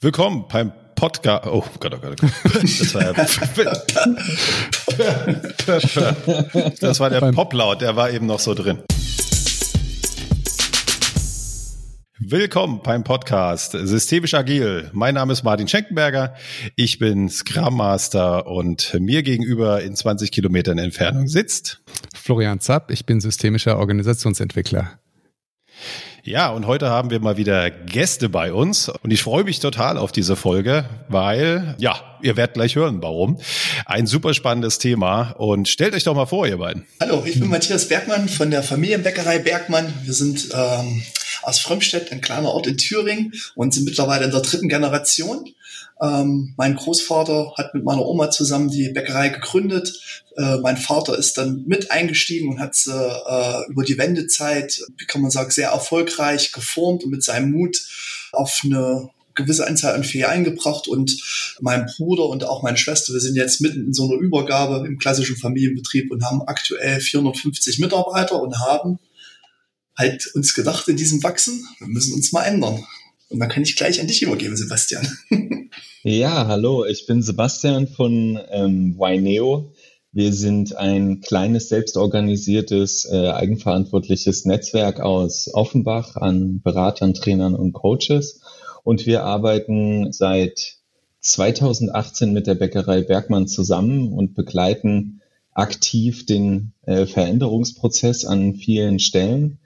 Willkommen beim Podcast. Oh Gott, oh Gott, oh Gott. Das war, ja das war der Poplaut, der war eben noch so drin. Willkommen beim Podcast Systemisch Agil. Mein Name ist Martin Schenkenberger. Ich bin Scrum Master und mir gegenüber in 20 Kilometern Entfernung sitzt Florian Zapp. Ich bin systemischer Organisationsentwickler. Ja, und heute haben wir mal wieder Gäste bei uns und ich freue mich total auf diese Folge, weil, ja, ihr werdet gleich hören, warum. Ein super spannendes Thema und stellt euch doch mal vor, ihr beiden. Hallo, ich bin Matthias Bergmann von der Familienbäckerei Bergmann. Wir sind ähm, aus Frömmstedt, ein kleiner Ort in Thüringen und sind mittlerweile in der dritten Generation. Ähm, mein Großvater hat mit meiner Oma zusammen die Bäckerei gegründet. Äh, mein Vater ist dann mit eingestiegen und hat sie äh, über die Wendezeit, wie kann man sagen, sehr erfolgreich geformt und mit seinem Mut auf eine gewisse Anzahl an Filialen gebracht und mein Bruder und auch meine Schwester, wir sind jetzt mitten in so einer Übergabe im klassischen Familienbetrieb und haben aktuell 450 Mitarbeiter und haben halt uns gedacht in diesem Wachsen, wir müssen uns mal ändern. Und dann kann ich gleich an dich übergeben, Sebastian. ja, hallo, ich bin Sebastian von ähm, Yneo. Wir sind ein kleines, selbstorganisiertes, äh, eigenverantwortliches Netzwerk aus Offenbach an Beratern, Trainern und Coaches. Und wir arbeiten seit 2018 mit der Bäckerei Bergmann zusammen und begleiten aktiv den äh, Veränderungsprozess an vielen Stellen.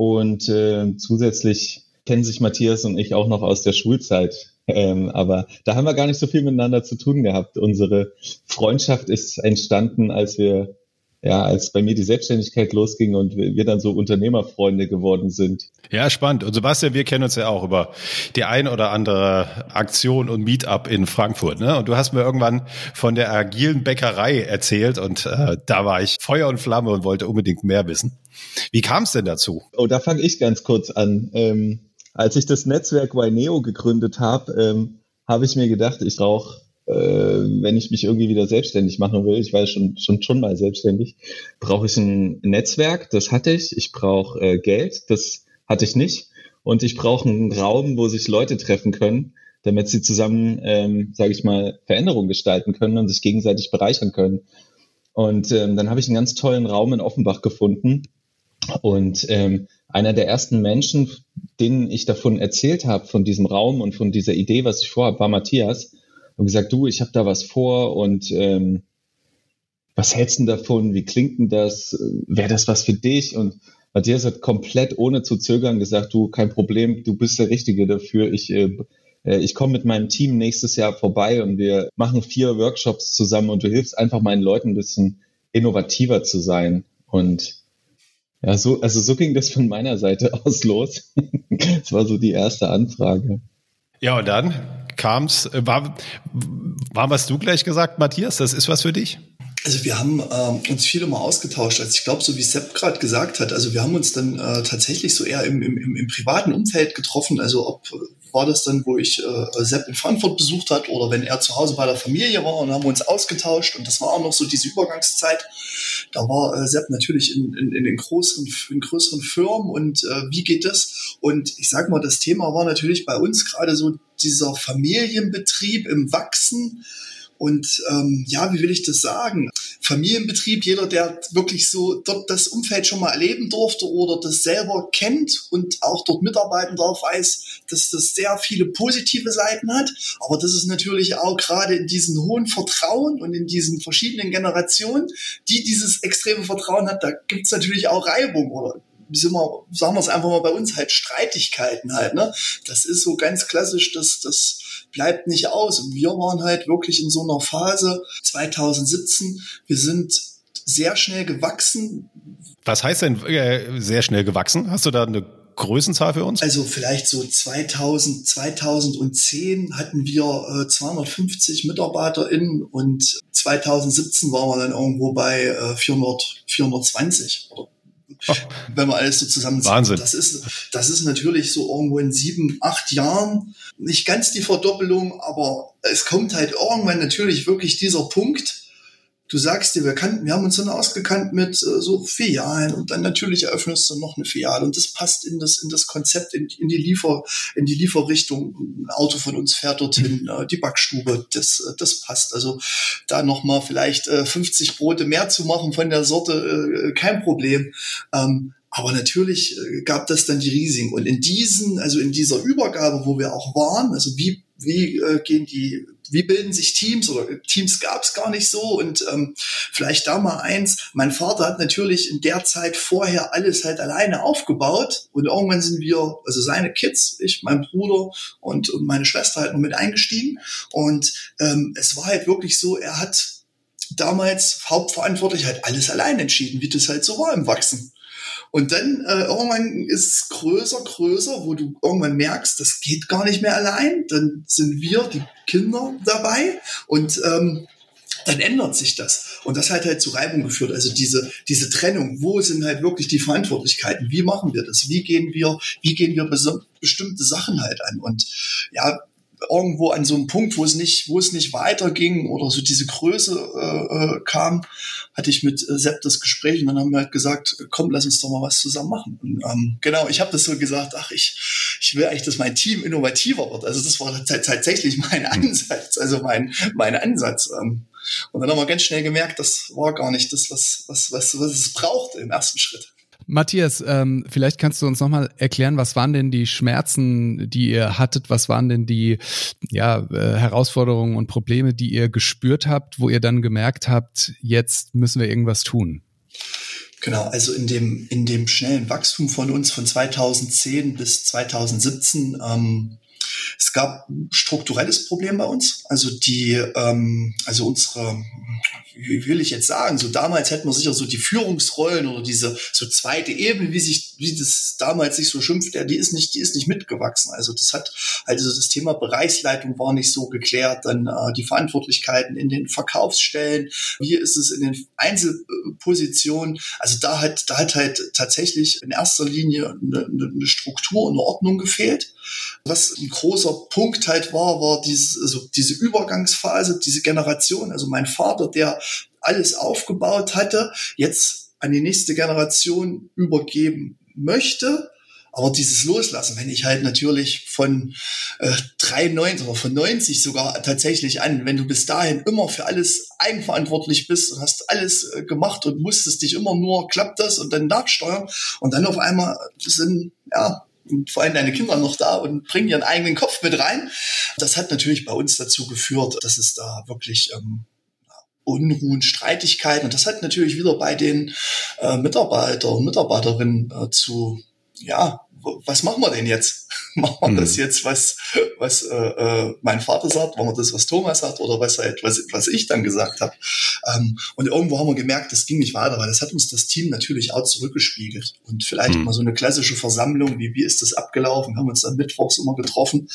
Und äh, zusätzlich kennen sich Matthias und ich auch noch aus der Schulzeit. Ähm, aber da haben wir gar nicht so viel miteinander zu tun gehabt. Unsere Freundschaft ist entstanden, als wir, ja, als bei mir die Selbstständigkeit losging und wir dann so Unternehmerfreunde geworden sind. Ja, spannend. Und Sebastian, wir kennen uns ja auch über die ein oder andere Aktion und Meetup in Frankfurt. Ne? Und du hast mir irgendwann von der agilen Bäckerei erzählt und äh, da war ich Feuer und Flamme und wollte unbedingt mehr wissen. Wie kam es denn dazu? Oh, da fange ich ganz kurz an. Ähm, als ich das Netzwerk Yneo gegründet habe, ähm, habe ich mir gedacht, ich brauche, äh, wenn ich mich irgendwie wieder selbstständig machen will, ich war schon, schon, schon mal selbstständig, brauche ich ein Netzwerk, das hatte ich. Ich brauche äh, Geld, das hatte ich nicht. Und ich brauche einen Raum, wo sich Leute treffen können, damit sie zusammen, ähm, sage ich mal, Veränderungen gestalten können und sich gegenseitig bereichern können. Und ähm, dann habe ich einen ganz tollen Raum in Offenbach gefunden. Und ähm, einer der ersten Menschen, denen ich davon erzählt habe, von diesem Raum und von dieser Idee, was ich vorhabe, war Matthias. Und gesagt, du, ich habe da was vor und ähm, was hältst du davon? Wie klingt denn das? Wäre das was für dich? Und Matthias hat komplett ohne zu zögern gesagt, du, kein Problem, du bist der Richtige dafür. Ich, äh, äh ich komme mit meinem Team nächstes Jahr vorbei und wir machen vier Workshops zusammen und du hilfst einfach meinen Leuten ein bisschen innovativer zu sein. Und ja, so, also so ging das von meiner Seite aus los. das war so die erste Anfrage. Ja, und dann kam's, äh, war, war was du gleich gesagt, Matthias, das ist was für dich? Also wir haben ähm, uns viele mal ausgetauscht. Also ich glaube, so wie Sepp gerade gesagt hat, also wir haben uns dann äh, tatsächlich so eher im, im, im privaten Umfeld getroffen. Also ob war das dann, wo ich äh, Sepp in Frankfurt besucht hat oder wenn er zu Hause bei der Familie war und haben uns ausgetauscht und das war auch noch so diese Übergangszeit. Da war äh, Sepp natürlich in, in, in den größeren, in größeren Firmen und äh, wie geht das? Und ich sag mal, das Thema war natürlich bei uns gerade so dieser Familienbetrieb im Wachsen und ähm, ja, wie will ich das sagen? Familienbetrieb, jeder, der wirklich so dort das Umfeld schon mal erleben durfte oder das selber kennt und auch dort mitarbeiten darf, weiß, dass das sehr viele positive Seiten hat. Aber das ist natürlich auch gerade in diesem hohen Vertrauen und in diesen verschiedenen Generationen, die dieses extreme Vertrauen hat, da gibt's natürlich auch Reibung oder sind wir, sagen wir es einfach mal bei uns halt Streitigkeiten halt, ne? Das ist so ganz klassisch, dass das bleibt nicht aus. Und wir waren halt wirklich in so einer Phase 2017. Wir sind sehr schnell gewachsen. Was heißt denn äh, sehr schnell gewachsen? Hast du da eine Größenzahl für uns? Also vielleicht so 2000, 2010 hatten wir äh, 250 MitarbeiterInnen und 2017 waren wir dann irgendwo bei äh, 400, 420 oder wenn man alles so zusammenzieht. Wahnsinn. Das ist, das ist natürlich so irgendwo in sieben, acht Jahren nicht ganz die Verdoppelung, aber es kommt halt irgendwann natürlich wirklich dieser Punkt, du sagst dir, wir kannten, wir haben uns dann ausgekannt mit äh, so Filialen und dann natürlich eröffnest du noch eine Filiale und das passt in das, in das Konzept, in, in die Liefer, in die Lieferrichtung. Ein Auto von uns fährt dorthin, äh, die Backstube, das, äh, das passt. Also da nochmal vielleicht äh, 50 Brote mehr zu machen von der Sorte, äh, kein Problem. Ähm, aber natürlich äh, gab das dann die Risiken. Und in diesen, also in dieser Übergabe, wo wir auch waren, also wie, wie äh, gehen die wie bilden sich Teams oder Teams gab es gar nicht so. Und ähm, vielleicht da mal eins, mein Vater hat natürlich in der Zeit vorher alles halt alleine aufgebaut. Und irgendwann sind wir, also seine Kids, ich, mein Bruder und, und meine Schwester halt noch mit eingestiegen. Und ähm, es war halt wirklich so, er hat damals hauptverantwortlich halt alles allein entschieden, wie das halt so war im Wachsen. Und dann äh, irgendwann ist es größer, größer, wo du irgendwann merkst, das geht gar nicht mehr allein. Dann sind wir, die Kinder, dabei und ähm, dann ändert sich das. Und das hat halt zu Reibung geführt. Also diese, diese Trennung, wo sind halt wirklich die Verantwortlichkeiten? Wie machen wir das? Wie gehen wir, wie gehen wir bestimmte Sachen halt an? Und ja, irgendwo an so einem Punkt, wo es nicht, wo es nicht weiterging oder so diese Größe äh, äh, kam, hatte ich mit äh, Sepp das Gespräch und dann haben wir halt gesagt, komm, lass uns doch mal was zusammen machen. Und, ähm, genau, ich habe das so gesagt, ach, ich, ich will eigentlich, dass mein Team innovativer wird. Also das war tatsächlich mein Ansatz, also mein, mein Ansatz. Ähm, und dann haben wir ganz schnell gemerkt, das war gar nicht das, was, was, was, was es brauchte im ersten Schritt. Matthias, ähm, vielleicht kannst du uns nochmal erklären, was waren denn die Schmerzen, die ihr hattet? Was waren denn die ja, äh, Herausforderungen und Probleme, die ihr gespürt habt, wo ihr dann gemerkt habt, jetzt müssen wir irgendwas tun? Genau, also in dem, in dem schnellen Wachstum von uns von 2010 bis 2017 ähm, es gab ein strukturelles Problem bei uns. Also die, ähm, also unsere, wie will ich jetzt sagen, so damals hätten wir sicher so die Führungsrollen oder diese so zweite Ebene, wie sich, wie das damals sich so schimpft, ja, die ist nicht, die ist nicht mitgewachsen. Also das hat, also das Thema Bereichsleitung war nicht so geklärt, dann äh, die Verantwortlichkeiten in den Verkaufsstellen, wie ist es in den Einzelpositionen. Also da hat, da hat halt tatsächlich in erster Linie eine, eine Struktur und eine Ordnung gefehlt. Was ein großer Punkt halt war, war dieses, also diese Übergangsphase, diese Generation, also mein Vater, der alles aufgebaut hatte, jetzt an die nächste Generation übergeben möchte. Aber dieses Loslassen, wenn ich halt natürlich von äh, 93 oder von 90 sogar tatsächlich an, wenn du bis dahin immer für alles eigenverantwortlich bist und hast alles äh, gemacht und musstest dich immer nur, klappt das und dann nachsteuern und dann auf einmal sind, ja, und vor allem deine Kinder noch da und bringen ihren eigenen Kopf mit rein. Das hat natürlich bei uns dazu geführt, dass es da wirklich ähm, Unruhen, Streitigkeiten. Und das hat natürlich wieder bei den äh, Mitarbeiter und Mitarbeiterinnen äh, zu ja was machen wir denn jetzt? machen wir mhm. das jetzt, was, was äh, äh, mein Vater sagt, machen wir das, was Thomas sagt oder was halt, was, was ich dann gesagt habe. Ähm, und irgendwo haben wir gemerkt, das ging nicht weiter, weil das hat uns das Team natürlich auch zurückgespiegelt. Und vielleicht mhm. mal so eine klassische Versammlung, wie, wie ist das abgelaufen? Wir haben uns dann mittwochs immer getroffen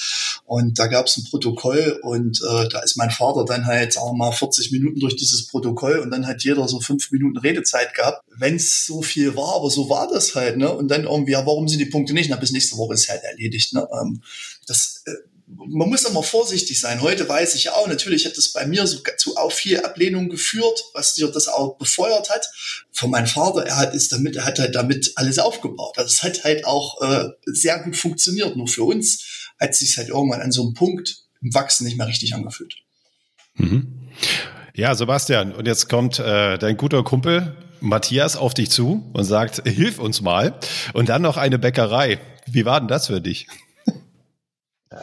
und da gab es ein Protokoll und äh, da ist mein Vater dann halt, sagen wir mal, 40 Minuten durch dieses Protokoll und dann hat jeder so fünf Minuten Redezeit gehabt. Wenn es so viel war, aber so war das halt, ne? Und dann irgendwie, ja, warum sind die Punkte nicht? Na, bis nächste Woche ist halt erledigt, ne? Ähm, das, äh, man muss immer vorsichtig sein. Heute weiß ich auch, natürlich hat das bei mir so zu auch viel Ablehnung geführt, was dir das auch befeuert hat. Von meinem Vater, er hat ist damit, er hat halt damit alles aufgebaut. Also es hat halt auch äh, sehr gut funktioniert. Nur für uns hat sich halt irgendwann an so einem Punkt im Wachsen nicht mehr richtig angefühlt. Mhm. Ja, Sebastian, und jetzt kommt äh, dein guter Kumpel Matthias auf dich zu und sagt, hilf uns mal. Und dann noch eine Bäckerei. Wie war denn das für dich?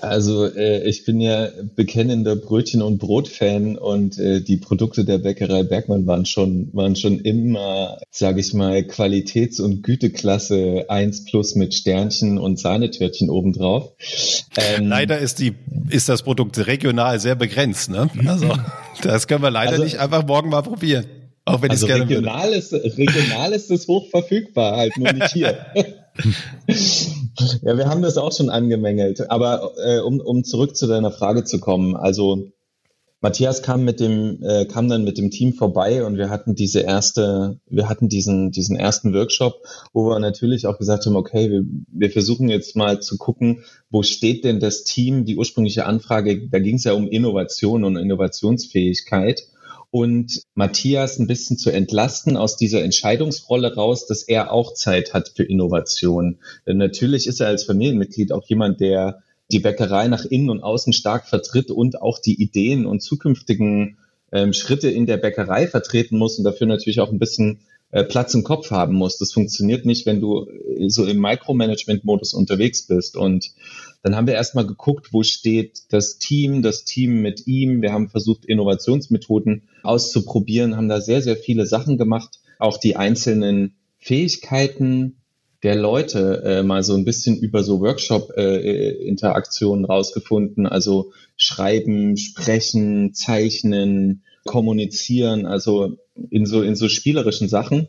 Also äh, ich bin ja bekennender Brötchen- und Brot-Fan und äh, die Produkte der Bäckerei Bergmann waren schon, waren schon immer, sage ich mal, Qualitäts- und Güteklasse 1 plus mit Sternchen und Sahnetörtchen obendrauf. Ähm, leider ist, die, ist das Produkt regional sehr begrenzt. Ne? Also das können wir leider also, nicht einfach morgen mal probieren. Auch wenn also gerne regional würde. ist, regional ist es hoch verfügbar, halt nur nicht hier. ja, wir haben das auch schon angemängelt. Aber äh, um, um zurück zu deiner Frage zu kommen, also Matthias kam mit dem, äh, kam dann mit dem Team vorbei und wir hatten diese erste, wir hatten diesen, diesen ersten Workshop, wo wir natürlich auch gesagt haben, okay, wir, wir versuchen jetzt mal zu gucken, wo steht denn das Team, die ursprüngliche Anfrage, da ging es ja um Innovation und Innovationsfähigkeit. Und Matthias ein bisschen zu entlasten aus dieser Entscheidungsrolle raus, dass er auch Zeit hat für Innovation. Denn natürlich ist er als Familienmitglied auch jemand, der die Bäckerei nach innen und außen stark vertritt und auch die Ideen und zukünftigen ähm, Schritte in der Bäckerei vertreten muss und dafür natürlich auch ein bisschen äh, Platz im Kopf haben muss. Das funktioniert nicht, wenn du äh, so im Micromanagement-Modus unterwegs bist. Und dann haben wir erstmal geguckt, wo steht das Team, das Team mit ihm. Wir haben versucht, Innovationsmethoden auszuprobieren, haben da sehr, sehr viele Sachen gemacht. Auch die einzelnen Fähigkeiten der Leute äh, mal so ein bisschen über so Workshop-Interaktionen äh, rausgefunden. Also schreiben, sprechen, zeichnen, kommunizieren, also in so, in so spielerischen Sachen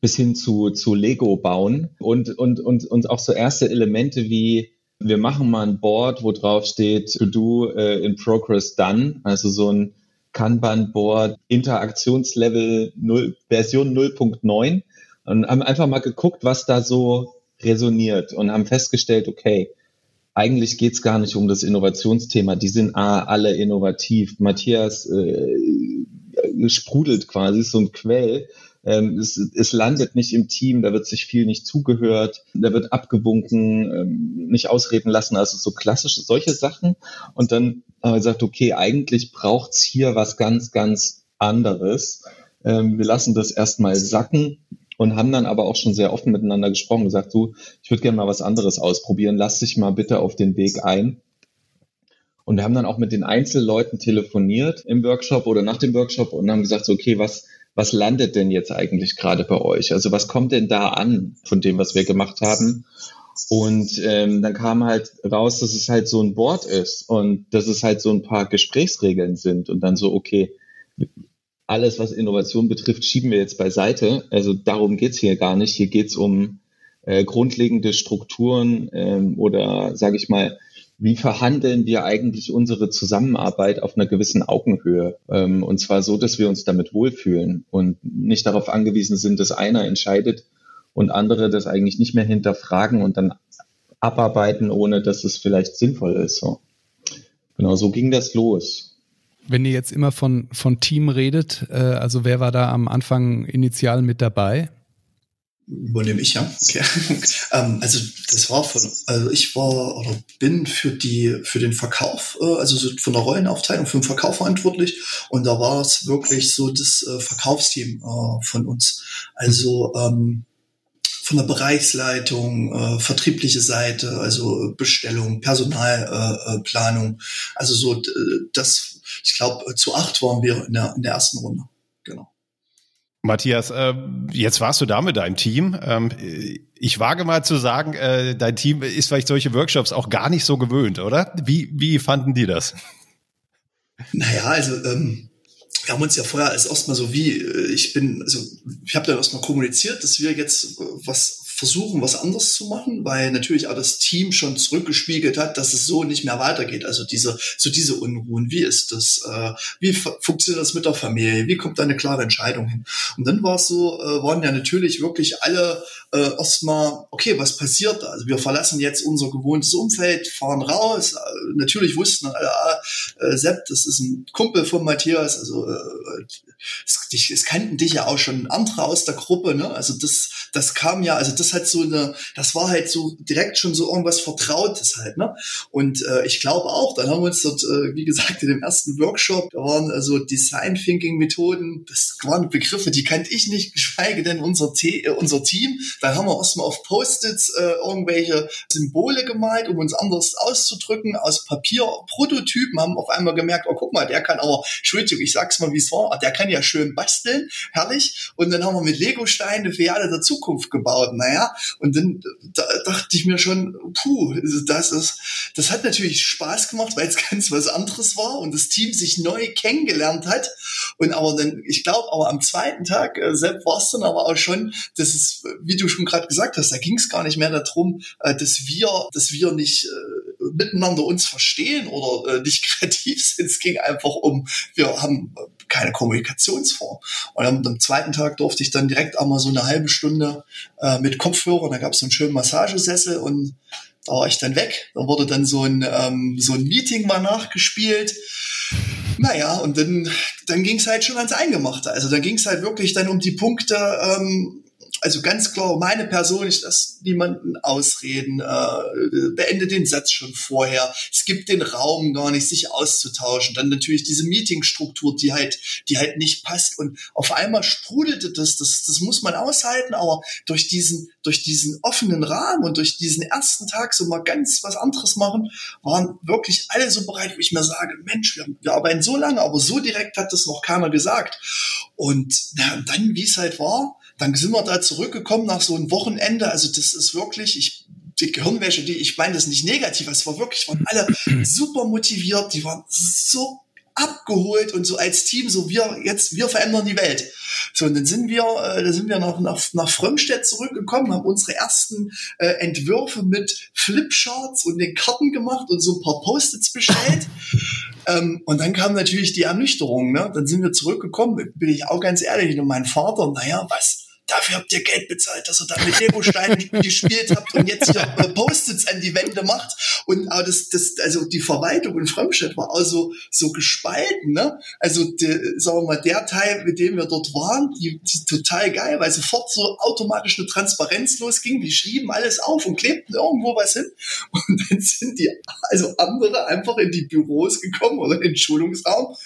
bis hin zu, zu Lego bauen und, und, und, und auch so erste Elemente wie wir machen mal ein Board, wo drauf steht To Do äh, in Progress Done, also so ein Kanban-Board, Interaktionslevel 0, Version 0.9 und haben einfach mal geguckt, was da so resoniert und haben festgestellt, okay, eigentlich geht's gar nicht um das Innovationsthema. Die sind ah, alle innovativ. Matthias äh, sprudelt quasi, so ein Quell. Ähm, es, es, landet nicht im Team, da wird sich viel nicht zugehört, da wird abgewunken, ähm, nicht ausreden lassen, also so klassische solche Sachen. Und dann haben wir gesagt, okay, eigentlich braucht's hier was ganz, ganz anderes. Ähm, wir lassen das erstmal sacken, und haben dann aber auch schon sehr offen miteinander gesprochen, gesagt, du, ich würde gerne mal was anderes ausprobieren, lass dich mal bitte auf den Weg ein. Und wir haben dann auch mit den Einzelleuten telefoniert im Workshop oder nach dem Workshop und haben gesagt, so, okay, was, was landet denn jetzt eigentlich gerade bei euch? Also was kommt denn da an von dem, was wir gemacht haben? Und ähm, dann kam halt raus, dass es halt so ein Board ist und dass es halt so ein paar Gesprächsregeln sind und dann so, okay, alles, was Innovation betrifft, schieben wir jetzt beiseite. Also darum geht's hier gar nicht. Hier geht's um äh, grundlegende Strukturen ähm, oder, sage ich mal, wie verhandeln wir eigentlich unsere Zusammenarbeit auf einer gewissen Augenhöhe? Ähm, und zwar so, dass wir uns damit wohlfühlen und nicht darauf angewiesen sind, dass einer entscheidet und andere das eigentlich nicht mehr hinterfragen und dann abarbeiten, ohne dass es vielleicht sinnvoll ist. So. Genau, so ging das los. Wenn ihr jetzt immer von, von Team redet, äh, also wer war da am Anfang initial mit dabei? Übernehme ich, ja. Okay. ähm, also das war von, also ich war oder bin für die, für den Verkauf, äh, also so von der Rollenaufteilung für den Verkauf verantwortlich. Und da war es wirklich so das äh, Verkaufsteam äh, von uns. Also ähm, von der Bereichsleitung, äh, vertriebliche Seite, also Bestellung, Personalplanung. Äh, also so das, ich glaube, zu acht waren wir in der, in der ersten Runde. Genau. Matthias, äh, jetzt warst du da mit deinem Team. Ähm, ich wage mal zu sagen, äh, dein Team ist vielleicht solche Workshops auch gar nicht so gewöhnt, oder? Wie, wie fanden die das? Naja, also ähm, wir haben uns ja vorher als erstmal so wie, äh, ich bin, also ich habe dann erstmal kommuniziert, dass wir jetzt was versuchen, was anderes zu machen, weil natürlich auch das Team schon zurückgespiegelt hat, dass es so nicht mehr weitergeht. Also diese, so diese Unruhen, wie ist das? Äh, wie funktioniert das mit der Familie? Wie kommt da eine klare Entscheidung hin? Und dann war es so, äh, waren ja natürlich wirklich alle äh, erstmal, okay, was passiert da? Also wir verlassen jetzt unser gewohntes Umfeld, fahren raus. Äh, natürlich wussten alle, ah, äh, Sepp, das ist ein Kumpel von Matthias, also äh, es, es kannten dich ja auch schon andere aus der Gruppe, ne? Also das, das kam ja, also das hat so eine, das war halt so direkt schon so irgendwas Vertrautes halt, ne? Und äh, ich glaube auch, dann haben wir uns dort, äh, wie gesagt, in dem ersten Workshop, da waren also Design Thinking Methoden, das waren Begriffe, die kannte ich nicht, geschweige denn unser, Te äh, unser Team. Dann haben wir erstmal auf Post-its äh, irgendwelche Symbole gemalt, um uns anders auszudrücken, aus Papier Prototypen, haben auf einmal gemerkt, oh guck mal, der kann aber, Entschuldigung, ich sag's mal, wie es war, der kann ja schön basteln, herrlich. Und dann haben wir mit Lego-Steine für alle der Zukunft gebaut. Naja, und dann da dachte ich mir schon, puh, das ist, das hat natürlich Spaß gemacht, weil es ganz was anderes war und das Team sich neu kennengelernt hat. Und aber dann, ich glaube, aber am zweiten Tag, äh, Sepp, war es dann aber auch schon, das ist, wie du schon gerade gesagt hast, da ging es gar nicht mehr darum, äh, dass wir, dass wir nicht äh, miteinander uns verstehen oder äh, nicht kreativ sind. Es ging einfach um, wir haben keine Kommunikationsform. Und am, am zweiten Tag durfte ich dann direkt einmal so eine halbe Stunde äh, mit Kopfhörer, da gab es so einen schönen Massagesessel und da war ich dann weg. Da wurde dann so ein, ähm, so ein Meeting mal nachgespielt. Naja, und dann, dann ging es halt schon ans Eingemachte. Also dann ging es halt wirklich dann um die Punkte, ähm, also ganz klar, meine Person ist das niemanden ausreden, äh, beende den Satz schon vorher. Es gibt den Raum gar nicht, sich auszutauschen. Dann natürlich diese Meetingstruktur, die halt, die halt nicht passt. Und auf einmal sprudelte das, das, das muss man aushalten, aber durch diesen, durch diesen offenen Rahmen und durch diesen ersten Tag so mal ganz was anderes machen, waren wirklich alle so bereit, wo ich mir sage, Mensch, wir, wir arbeiten so lange, aber so direkt hat das noch keiner gesagt. Und na, dann, wie es halt war, dann sind wir da zurückgekommen nach so einem Wochenende. Also das ist wirklich, ich, die Gehirnwäsche, die, ich meine das nicht negativ, es war wirklich, waren alle super motiviert, die waren so abgeholt und so als Team, so wir jetzt, wir verändern die Welt. So, und dann sind wir, äh, da sind wir nach, nach, nach Frömmstedt zurückgekommen, haben unsere ersten äh, Entwürfe mit Flipcharts und den Karten gemacht und so ein paar Post-its bestellt. ähm, und dann kam natürlich die Ernüchterung, ne? Dann sind wir zurückgekommen, bin ich auch ganz ehrlich, und mein Vater, naja, was, dafür habt ihr Geld bezahlt, dass ihr da mit Lego-Steinen gespielt habt und jetzt hier äh, Post-its an die Wände macht. Und aber das, das, also die Verwaltung in Frömmstedt war auch so, so gespalten, ne? Also, die, sagen wir mal, der Teil, mit dem wir dort waren, die, die total geil, weil sofort so automatisch eine Transparenz losging. Die schrieben alles auf und klebten irgendwo was hin. Und dann sind die, also andere einfach in die Büros gekommen oder in den Schulungsraum.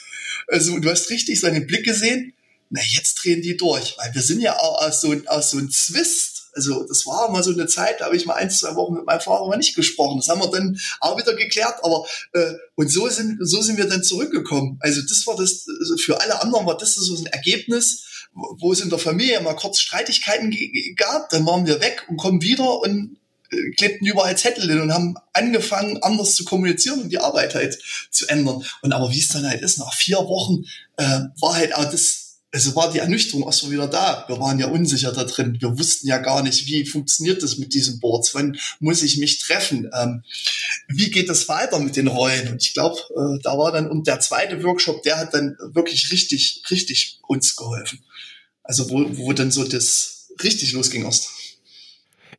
Also, du hast richtig so einen Blick gesehen na, jetzt drehen die durch, weil wir sind ja auch aus so, aus so einem Zwist. Also das war mal so eine Zeit, da habe ich mal ein, zwei Wochen mit meinem Vater mal nicht gesprochen. Das haben wir dann auch wieder geklärt, aber äh, und so sind, so sind wir dann zurückgekommen. Also das war das, also für alle anderen war das so ein Ergebnis, wo es in der Familie mal kurz Streitigkeiten gab, dann waren wir weg und kommen wieder und äh, klebten überall Zettel hin und haben angefangen, anders zu kommunizieren und die Arbeit halt zu ändern. Und aber wie es dann halt ist, nach vier Wochen äh, war halt auch das also war die Ernüchterung erstmal wieder da. Wir waren ja unsicher da drin. Wir wussten ja gar nicht, wie funktioniert das mit diesen Boards? Wann muss ich mich treffen? Ähm, wie geht das weiter mit den Rollen? Und ich glaube, äh, da war dann, und der zweite Workshop, der hat dann wirklich richtig, richtig uns geholfen. Also wo, wo dann so das richtig losging erst.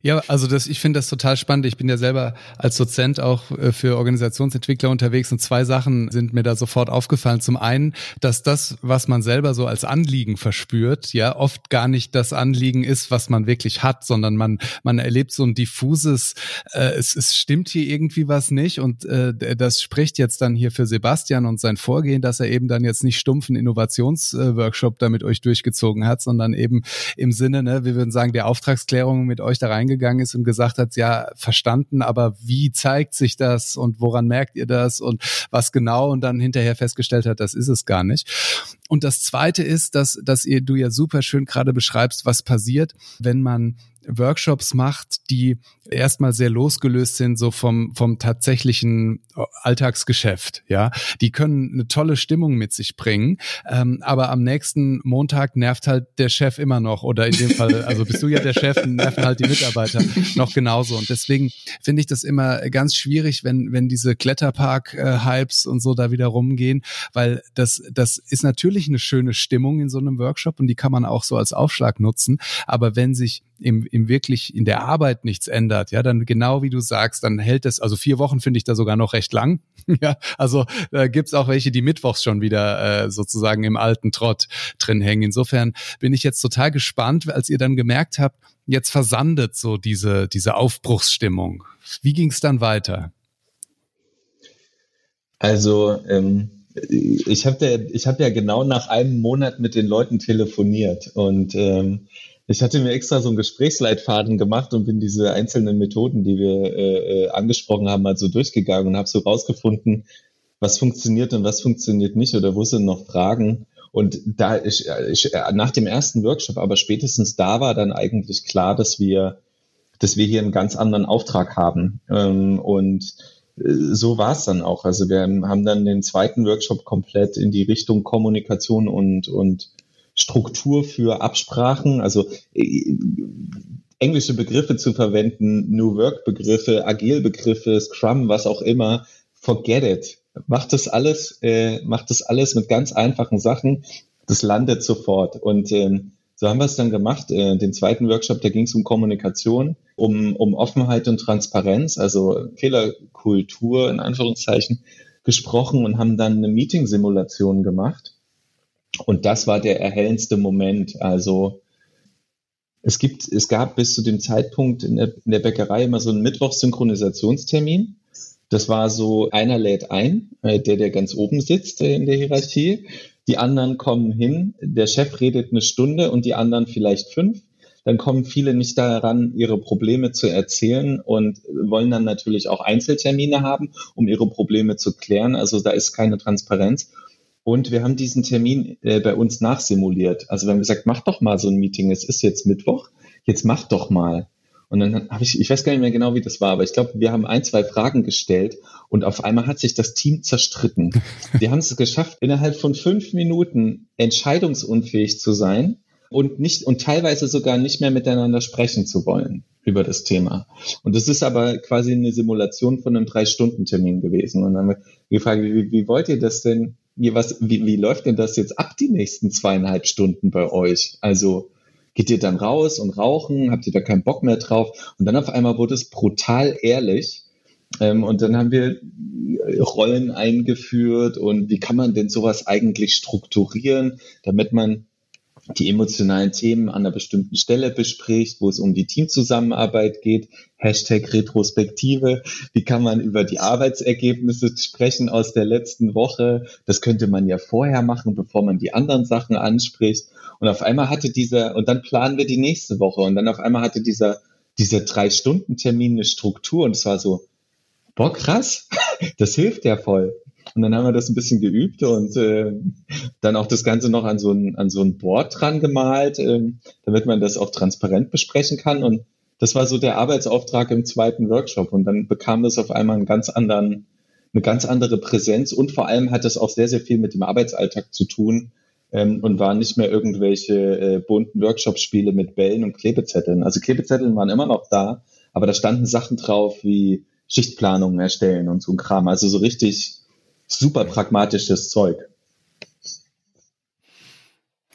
Ja, also das, ich finde das total spannend. Ich bin ja selber als Dozent auch äh, für Organisationsentwickler unterwegs und zwei Sachen sind mir da sofort aufgefallen. Zum einen, dass das, was man selber so als Anliegen verspürt, ja, oft gar nicht das Anliegen ist, was man wirklich hat, sondern man, man erlebt so ein diffuses, äh, es, es stimmt hier irgendwie was nicht und äh, das spricht jetzt dann hier für Sebastian und sein Vorgehen, dass er eben dann jetzt nicht stumpfen Innovationsworkshop damit euch durchgezogen hat, sondern eben im Sinne, ne, wir würden sagen, der Auftragsklärung mit euch da reingegangen gegangen ist und gesagt hat, ja, verstanden, aber wie zeigt sich das und woran merkt ihr das und was genau und dann hinterher festgestellt hat, das ist es gar nicht. Und das zweite ist, dass, dass ihr, du ja super schön gerade beschreibst, was passiert, wenn man Workshops macht, die erstmal sehr losgelöst sind so vom vom tatsächlichen Alltagsgeschäft. Ja, die können eine tolle Stimmung mit sich bringen, ähm, aber am nächsten Montag nervt halt der Chef immer noch oder in dem Fall, also bist du ja der Chef, nerven halt die Mitarbeiter noch genauso. Und deswegen finde ich das immer ganz schwierig, wenn wenn diese Kletterpark-Hypes und so da wieder rumgehen, weil das das ist natürlich eine schöne Stimmung in so einem Workshop und die kann man auch so als Aufschlag nutzen. Aber wenn sich im, im wirklich in der Arbeit nichts ändert, ja, dann genau wie du sagst, dann hält es, also vier Wochen finde ich da sogar noch recht lang. ja, also da gibt's auch welche, die mittwochs schon wieder äh, sozusagen im alten Trott drin hängen. Insofern bin ich jetzt total gespannt, als ihr dann gemerkt habt, jetzt versandet so diese, diese Aufbruchsstimmung. Wie ging's dann weiter? Also, ähm, ich habe ja, hab ja genau nach einem Monat mit den Leuten telefoniert und ähm, ich hatte mir extra so einen Gesprächsleitfaden gemacht und bin diese einzelnen Methoden, die wir äh, äh angesprochen haben, mal so durchgegangen und habe so rausgefunden, was funktioniert und was funktioniert nicht oder wo sind noch Fragen. Und da ich, ich, nach dem ersten Workshop, aber spätestens da war dann eigentlich klar, dass wir, dass wir hier einen ganz anderen Auftrag haben. Ähm, und äh, so war es dann auch. Also wir haben dann den zweiten Workshop komplett in die Richtung Kommunikation und, und Struktur für Absprachen, also äh, englische Begriffe zu verwenden, New Work Begriffe, Agile Begriffe, Scrum, was auch immer, forget it. Macht das alles, äh, macht das alles mit ganz einfachen Sachen. Das landet sofort. Und äh, so haben wir es dann gemacht. Äh, den zweiten Workshop, da ging es um Kommunikation, um, um Offenheit und Transparenz, also Fehlerkultur in Anführungszeichen. gesprochen und haben dann eine Meeting-Simulation gemacht. Und das war der erhellendste Moment. Also es gibt, es gab bis zu dem Zeitpunkt in der, in der Bäckerei immer so einen Mittwochs-Synchronisationstermin. Das war so, einer lädt ein, äh, der, der ganz oben sitzt äh, in der Hierarchie. Die anderen kommen hin, der Chef redet eine Stunde und die anderen vielleicht fünf. Dann kommen viele nicht daran, ihre Probleme zu erzählen und wollen dann natürlich auch Einzeltermine haben, um ihre Probleme zu klären. Also da ist keine Transparenz. Und wir haben diesen Termin äh, bei uns nachsimuliert. Also wir haben gesagt, mach doch mal so ein Meeting. Es ist jetzt Mittwoch. Jetzt mach doch mal. Und dann habe ich, ich weiß gar nicht mehr genau, wie das war, aber ich glaube, wir haben ein, zwei Fragen gestellt und auf einmal hat sich das Team zerstritten. Die haben es geschafft, innerhalb von fünf Minuten entscheidungsunfähig zu sein und nicht und teilweise sogar nicht mehr miteinander sprechen zu wollen über das Thema. Und das ist aber quasi eine Simulation von einem Drei-Stunden-Termin gewesen. Und dann haben wir gefragt, wie, wie wollt ihr das denn wie, was, wie, wie läuft denn das jetzt ab die nächsten zweieinhalb Stunden bei euch? Also geht ihr dann raus und rauchen? Habt ihr da keinen Bock mehr drauf? Und dann auf einmal wurde es brutal ehrlich. Ähm, und dann haben wir Rollen eingeführt und wie kann man denn sowas eigentlich strukturieren, damit man die emotionalen Themen an einer bestimmten Stelle bespricht, wo es um die Teamzusammenarbeit geht. Hashtag Retrospektive. Wie kann man über die Arbeitsergebnisse sprechen aus der letzten Woche? Das könnte man ja vorher machen, bevor man die anderen Sachen anspricht. Und auf einmal hatte dieser, und dann planen wir die nächste Woche. Und dann auf einmal hatte dieser, dieser Drei-Stunden-Termin eine Struktur. Und es war so, boah, krass, das hilft ja voll. Und dann haben wir das ein bisschen geübt und äh, dann auch das Ganze noch an so ein, an so ein Board dran gemalt, äh, damit man das auch transparent besprechen kann. Und das war so der Arbeitsauftrag im zweiten Workshop. Und dann bekam das auf einmal einen ganz anderen, eine ganz andere Präsenz. Und vor allem hat das auch sehr, sehr viel mit dem Arbeitsalltag zu tun ähm, und waren nicht mehr irgendwelche äh, bunten Workshop-Spiele mit Bällen und Klebezetteln. Also Klebezetteln waren immer noch da, aber da standen Sachen drauf wie Schichtplanungen erstellen und so ein Kram. Also so richtig super pragmatisches Zeug.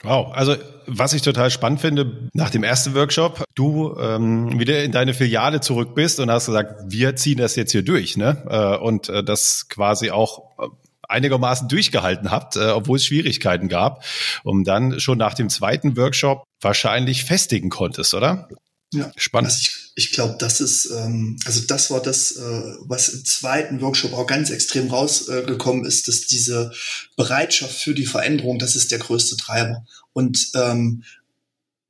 Wow, also was ich total spannend finde, nach dem ersten Workshop, du ähm, wieder in deine Filiale zurück bist und hast gesagt, wir ziehen das jetzt hier durch, ne? Äh, und äh, das quasi auch äh, einigermaßen durchgehalten habt, äh, obwohl es Schwierigkeiten gab, um dann schon nach dem zweiten Workshop wahrscheinlich festigen konntest, oder? Ja, spannend. Ich, ich glaube, das ist, ähm, also das war das, äh, was im zweiten Workshop auch ganz extrem rausgekommen äh, ist, dass diese Bereitschaft für die Veränderung, das ist der größte Treiber. Und ähm,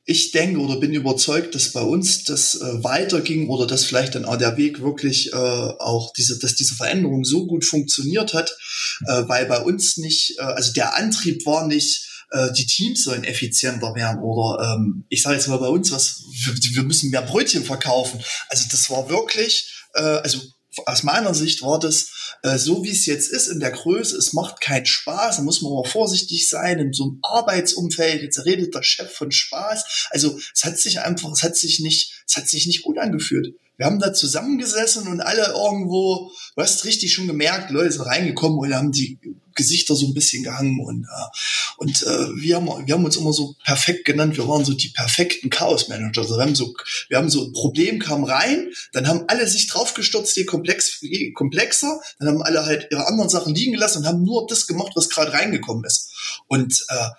ich denke oder bin überzeugt, dass bei uns das äh, weiterging oder dass vielleicht dann auch der Weg wirklich äh, auch diese, dass diese Veränderung so gut funktioniert hat, äh, weil bei uns nicht, äh, also der Antrieb war nicht, äh, die Teams sollen effizienter werden oder ähm, ich sage jetzt mal bei uns was, wir, wir müssen mehr Brötchen verkaufen. Also das war wirklich, äh, also aus meiner Sicht war das äh, so, wie es jetzt ist in der Größe. Es macht keinen Spaß. Da muss man mal vorsichtig sein in so einem Arbeitsumfeld. Jetzt redet der Chef von Spaß. Also es hat sich einfach, es hat sich nicht, es hat sich nicht gut angefühlt. Wir haben da zusammengesessen und alle irgendwo, du hast richtig schon gemerkt, Leute sind reingekommen und haben die Gesichter so ein bisschen gehangen und äh, und äh, wir haben wir haben uns immer so perfekt genannt. Wir waren so die perfekten Chaos Manager. Also wir so wir haben so ein Problem kam rein, dann haben alle sich draufgestürzt, je komplex je komplexer, dann haben alle halt ihre anderen Sachen liegen gelassen und haben nur das gemacht, was gerade reingekommen ist. Und äh,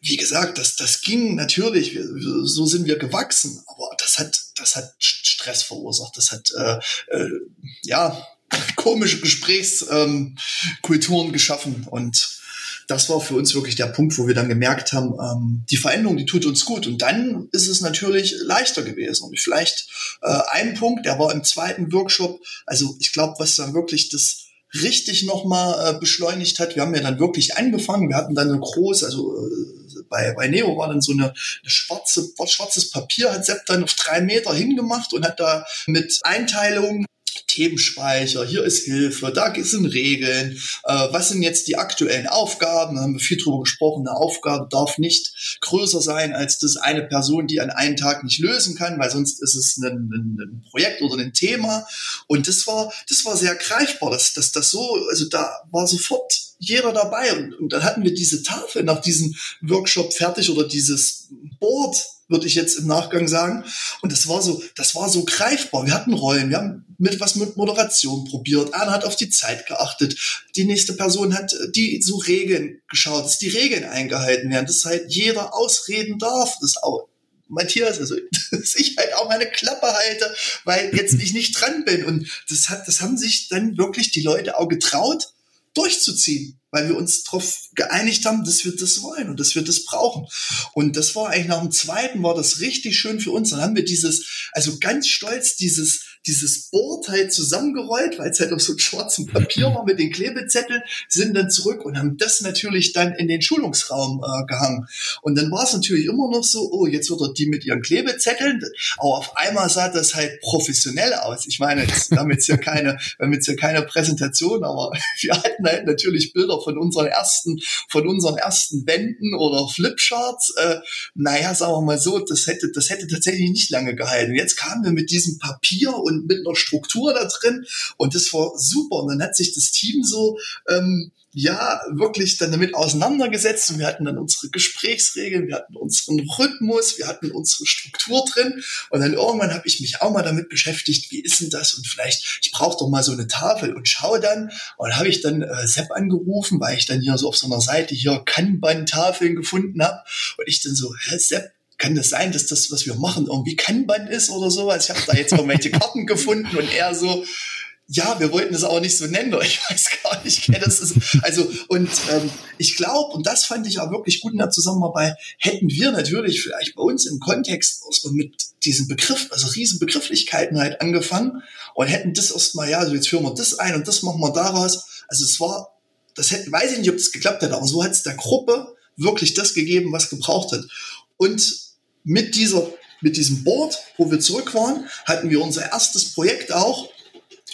wie gesagt, das, das ging natürlich, wir, so sind wir gewachsen, aber das hat, das hat Stress verursacht, das hat, äh, äh, ja, komische Gesprächskulturen ähm, geschaffen und das war für uns wirklich der Punkt, wo wir dann gemerkt haben, ähm, die Veränderung, die tut uns gut. Und dann ist es natürlich leichter gewesen. Und vielleicht äh, ein Punkt, der war im zweiten Workshop, also ich glaube, was dann wirklich das richtig nochmal äh, beschleunigt hat, wir haben ja dann wirklich angefangen, wir hatten dann eine große, also äh, bei, bei Neo war dann so eine, eine schwarze, schwarzes Papier, hat Sepp dann auf drei Meter hingemacht und hat da mit Einteilungen Themenspeicher, hier ist Hilfe, da sind Regeln, äh, was sind jetzt die aktuellen Aufgaben, da haben wir viel drüber gesprochen, eine Aufgabe darf nicht größer sein als das eine Person, die an einem Tag nicht lösen kann, weil sonst ist es ein, ein, ein Projekt oder ein Thema. Und das war, das war sehr greifbar, dass das, das so, also da war sofort jeder dabei. Und, und dann hatten wir diese Tafel nach diesem Workshop fertig oder dieses Board würde ich jetzt im Nachgang sagen. Und das war so, das war so greifbar. Wir hatten Rollen, wir haben mit was mit Moderation probiert. Einer hat auf die Zeit geachtet. Die nächste Person hat äh, die so Regeln geschaut, dass die Regeln eingehalten werden, dass halt jeder ausreden darf. Das auch Matthias, also dass ich halt auch meine Klappe halte, weil jetzt ich nicht dran bin. Und das hat, das haben sich dann wirklich die Leute auch getraut, durchzuziehen, weil wir uns darauf geeinigt haben, dass wir das wollen und dass wir das brauchen. Und das war eigentlich nach dem zweiten, war das richtig schön für uns. Dann haben wir dieses, also ganz stolz dieses dieses Board halt zusammengerollt, weil es halt auf so schwarzem Papier war mit den Klebezetteln, sind dann zurück und haben das natürlich dann in den Schulungsraum äh, gehangen. Und dann war es natürlich immer noch so, oh, jetzt wird er die mit ihren Klebezetteln, aber auf einmal sah das halt professionell aus. Ich meine, jetzt, wir haben jetzt ja keine, wir haben jetzt ja keine Präsentation, aber wir hatten halt natürlich Bilder von unseren ersten, von unseren ersten Wänden oder Flipcharts. Äh, naja, sagen wir mal so, das hätte, das hätte tatsächlich nicht lange gehalten. Jetzt kamen wir mit diesem Papier und und mit einer Struktur da drin. Und das war super. Und dann hat sich das Team so, ähm, ja, wirklich dann damit auseinandergesetzt. Und wir hatten dann unsere Gesprächsregeln, wir hatten unseren Rhythmus, wir hatten unsere Struktur drin. Und dann irgendwann habe ich mich auch mal damit beschäftigt, wie ist denn das? Und vielleicht, ich brauche doch mal so eine Tafel und schaue dann. Und habe ich dann äh, Sepp angerufen, weil ich dann hier so auf so einer Seite hier Kanban-Tafeln gefunden habe und ich dann so, hä, Sepp, kann das sein, dass das, was wir machen, irgendwie Kanban ist oder sowas? Ich habe da jetzt irgendwelche Karten gefunden und er so, ja, wir wollten es aber nicht so nennen, ich weiß gar nicht, das ist, also, und ähm, ich glaube, und das fand ich auch wirklich gut in der Zusammenarbeit, hätten wir natürlich vielleicht bei uns im Kontext mit diesem Begriff, also riesen Begrifflichkeiten halt angefangen und hätten das erstmal, ja, also jetzt führen wir das ein und das machen wir daraus. Also es war, das hätte, weiß ich nicht, ob das geklappt hätte, aber so hat es der Gruppe wirklich das gegeben, was gebraucht hat. Und mit dieser, mit diesem Board, wo wir zurück waren, hatten wir unser erstes Projekt auch.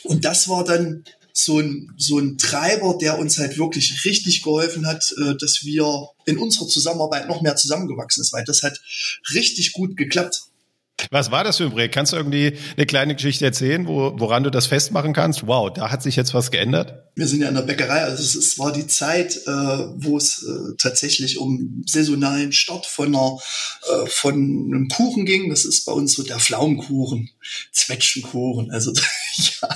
Und das war dann so ein, so ein Treiber, der uns halt wirklich richtig geholfen hat, äh, dass wir in unserer Zusammenarbeit noch mehr zusammengewachsen ist, weil das hat richtig gut geklappt. Was war das für ein Projekt? Kannst du irgendwie eine kleine Geschichte erzählen, wo, woran du das festmachen kannst? Wow, da hat sich jetzt was geändert? Wir sind ja in der Bäckerei, also es, es war die Zeit, äh, wo es äh, tatsächlich um saisonalen Start von, einer, äh, von einem Kuchen ging. Das ist bei uns so der Pflaumenkuchen, Zwetschgenkuchen. Also ja,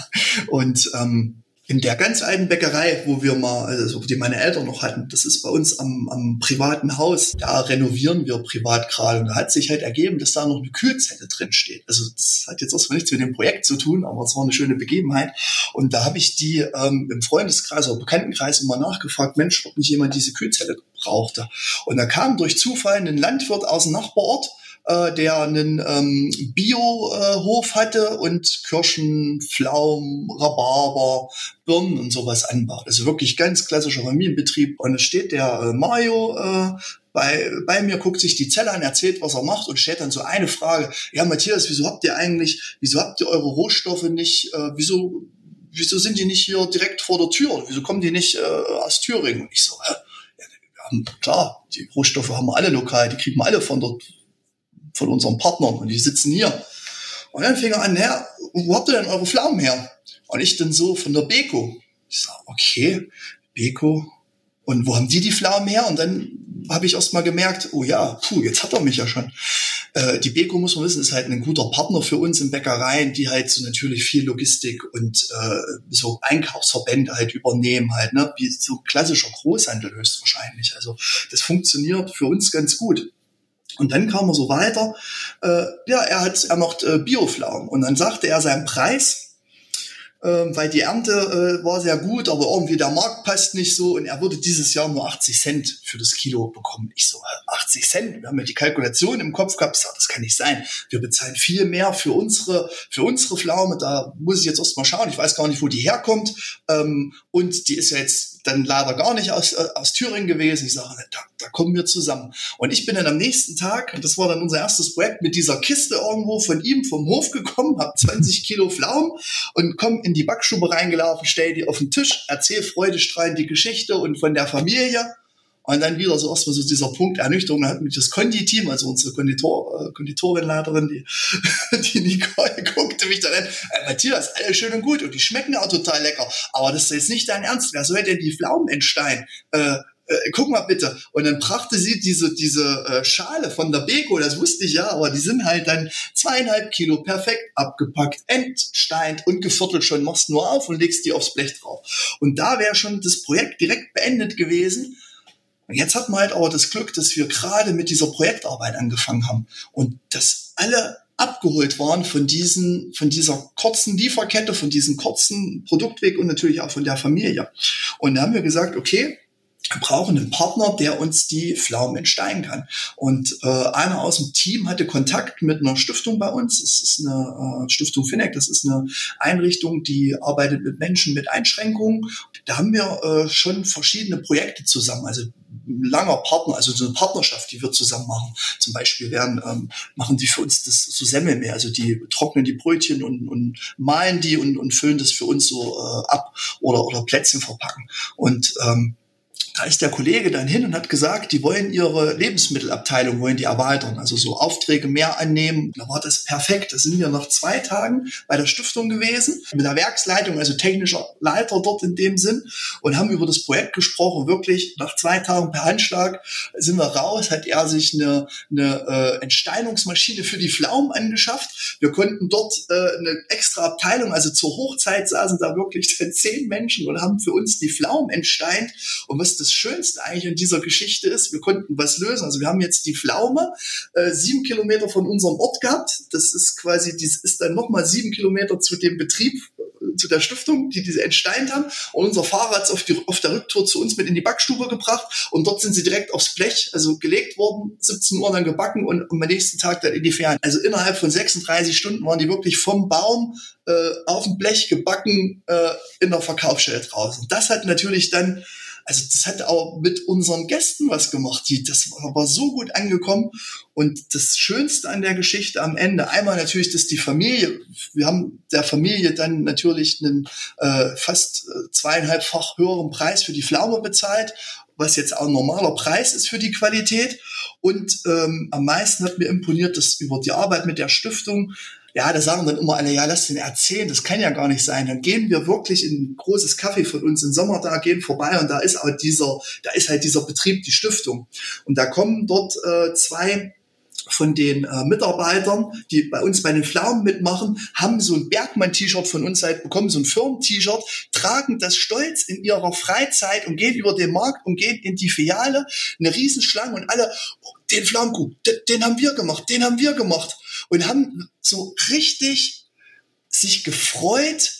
und ähm, in der ganz alten Bäckerei, wo wir mal, also die meine Eltern noch hatten, das ist bei uns am, am privaten Haus. Da renovieren wir privat gerade. Und da hat sich halt ergeben, dass da noch eine Kühlzelle drin steht. Also das hat jetzt erstmal nichts mit dem Projekt zu tun, aber es war eine schöne Begebenheit. Und da habe ich die ähm, im Freundeskreis oder Bekanntenkreis immer nachgefragt, Mensch, ob nicht jemand diese Kühlzelle brauchte. Und da kam durch Zufall ein Landwirt aus dem Nachbarort, äh, der einen ähm, Biohof äh, hatte und Kirschen, Pflaumen, Rhabarber, Birnen und sowas anbaut. Also wirklich ganz klassischer Familienbetrieb. Und es steht der äh, Mario äh, bei, bei mir, guckt sich die Zelle an, erzählt, was er macht und stellt dann so eine Frage. Ja, Matthias, wieso habt ihr eigentlich, wieso habt ihr eure Rohstoffe nicht, äh, wieso, wieso sind die nicht hier direkt vor der Tür? Wieso kommen die nicht äh, aus Thüringen? Und ich so, hä? Ja, klar, die Rohstoffe haben wir alle lokal, die kriegen wir alle von dort von unseren Partnern und die sitzen hier. Und dann fing er an, ja, wo habt ihr denn eure Pflaumen her? Und ich dann so von der Beko. Ich sag, okay, Beko. Und wo haben die die Pflaumen her? Und dann habe ich erst mal gemerkt, oh ja, puh, jetzt hat er mich ja schon. Äh, die Beko, muss man wissen, ist halt ein guter Partner für uns in Bäckereien, die halt so natürlich viel Logistik und äh, so Einkaufsverbände halt übernehmen halt, ne? wie so klassischer Großhandel höchstwahrscheinlich. Also das funktioniert für uns ganz gut. Und dann kam er so weiter, äh, ja, er hat, er macht äh, Bioflaum. Und dann sagte er seinen Preis, äh, weil die Ernte äh, war sehr gut, aber irgendwie der Markt passt nicht so und er würde dieses Jahr nur 80 Cent für das Kilo bekommen. Ich so, 80 Cent? Wir haben ja die Kalkulation im Kopf gehabt, ich sag, das kann nicht sein. Wir bezahlen viel mehr für unsere, für unsere Pflaume, da muss ich jetzt erst mal schauen, ich weiß gar nicht, wo die herkommt. Ähm, und die ist ja jetzt dann leider gar nicht aus, äh, aus Thüringen gewesen. Ich sage, da, da kommen wir zusammen. Und ich bin dann am nächsten Tag, das war dann unser erstes Projekt, mit dieser Kiste irgendwo von ihm vom Hof gekommen, habe 20 Kilo Pflaumen und komme in die Backstube reingelaufen, stell die auf den Tisch, erzähl freudestrahlend die Geschichte und von der Familie. Und dann wieder so erstmal so dieser Punkt Ernüchterung, da hat mich das Kondi-Team, also unsere Konditor, äh, Konditorenleiterin, die, die Nicole, guckte mich dann an, äh, Matthias, alles schön und gut und die schmecken auch total lecker, aber das ist jetzt nicht dein Ernst, wer soll denn die Pflaumen entsteigen? Äh, äh, guck mal bitte. Und dann brachte sie diese, diese äh, Schale von der Beko, das wusste ich ja, aber die sind halt dann zweieinhalb Kilo perfekt abgepackt, entsteint und geviertelt schon, machst nur auf und legst die aufs Blech drauf. Und da wäre schon das Projekt direkt beendet gewesen. Und jetzt hat man halt aber das Glück, dass wir gerade mit dieser Projektarbeit angefangen haben und dass alle abgeholt waren von diesen, von dieser kurzen Lieferkette, von diesem kurzen Produktweg und natürlich auch von der Familie. Und da haben wir gesagt, okay, wir brauchen einen Partner, der uns die Pflaumen entsteigen kann. Und äh, einer aus dem Team hatte Kontakt mit einer Stiftung bei uns. Das ist eine äh, Stiftung Finec. Das ist eine Einrichtung, die arbeitet mit Menschen mit Einschränkungen. Da haben wir äh, schon verschiedene Projekte zusammen. Also langer Partner, also so eine Partnerschaft, die wir zusammen machen. Zum Beispiel werden, ähm, machen die für uns das so Semmelmeer, also die trocknen die Brötchen und, und malen die und, und füllen das für uns so äh, ab oder, oder Plätzchen verpacken. Und ähm, da ist der Kollege dann hin und hat gesagt, die wollen ihre Lebensmittelabteilung, wollen die erweitern, also so Aufträge mehr annehmen. Da war das perfekt. Da sind wir nach zwei Tagen bei der Stiftung gewesen, mit der Werksleitung, also technischer Leiter dort in dem Sinn und haben über das Projekt gesprochen. Wirklich nach zwei Tagen per Handschlag sind wir raus, hat er sich eine, eine äh, Entsteinungsmaschine für die Pflaumen angeschafft. Wir konnten dort äh, eine extra Abteilung, also zur Hochzeit saßen da wirklich zehn Menschen und haben für uns die Pflaumen entsteint. Und was das Schönste eigentlich in dieser Geschichte ist, wir konnten was lösen. Also wir haben jetzt die Pflaume äh, sieben Kilometer von unserem Ort gehabt. Das ist quasi, dies ist dann nochmal sieben Kilometer zu dem Betrieb, äh, zu der Stiftung, die diese entsteint haben. Und unser Fahrer hat auf, auf der Rücktour zu uns mit in die Backstube gebracht. Und dort sind sie direkt aufs Blech, also gelegt worden, 17 Uhr dann gebacken und, und am nächsten Tag dann in die Ferien. Also innerhalb von 36 Stunden waren die wirklich vom Baum äh, auf dem Blech gebacken äh, in der Verkaufsstelle draußen. Das hat natürlich dann also das hat auch mit unseren Gästen was gemacht. Die, das war so gut angekommen. Und das Schönste an der Geschichte am Ende, einmal natürlich, dass die Familie, wir haben der Familie dann natürlich einen äh, fast äh, zweieinhalbfach höheren Preis für die Pflaume bezahlt was jetzt auch ein normaler Preis ist für die Qualität. Und ähm, am meisten hat mir imponiert, dass über die Arbeit mit der Stiftung ja, da sagen dann immer alle, ja, lass den erzählen, das kann ja gar nicht sein. Dann gehen wir wirklich in ein großes Café von uns im Sommer da, gehen vorbei und da ist auch dieser, da ist halt dieser Betrieb, die Stiftung. Und da kommen dort äh, zwei von den äh, Mitarbeitern, die bei uns bei den Pflaumen mitmachen, haben so ein Bergmann-T-Shirt von uns halt bekommen, so ein Firmen-T-Shirt, tragen das stolz in ihrer Freizeit und gehen über den Markt und gehen in die Filiale, eine Riesenschlange und alle, oh, den Pflaumenkuchen, den, den haben wir gemacht, den haben wir gemacht und haben so richtig sich gefreut,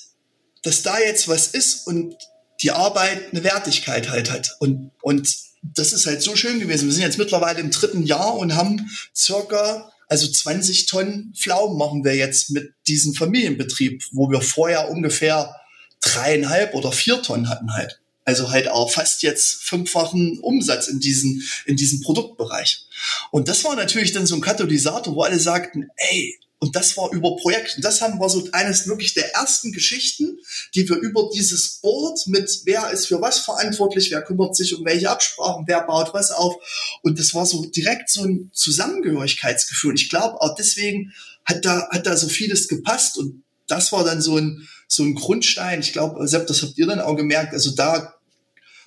dass da jetzt was ist und die Arbeit eine Wertigkeit halt hat. Und, und das ist halt so schön gewesen. Wir sind jetzt mittlerweile im dritten Jahr und haben circa, also 20 Tonnen Pflaumen machen wir jetzt mit diesem Familienbetrieb, wo wir vorher ungefähr dreieinhalb oder vier Tonnen hatten halt. Also halt auch fast jetzt fünffachen Umsatz in diesem, in diesem Produktbereich. Und das war natürlich dann so ein Katalysator, wo alle sagten, ey, und das war über Projekt. Und das haben wir so eines wirklich der ersten Geschichten, die wir über dieses Board mit wer ist für was verantwortlich, wer kümmert sich um welche Absprachen, wer baut was auf. Und das war so direkt so ein Zusammengehörigkeitsgefühl. Ich glaube, auch deswegen hat da, hat da so vieles gepasst. Und das war dann so ein, so ein Grundstein. Ich glaube, Sepp, das habt ihr dann auch gemerkt. Also da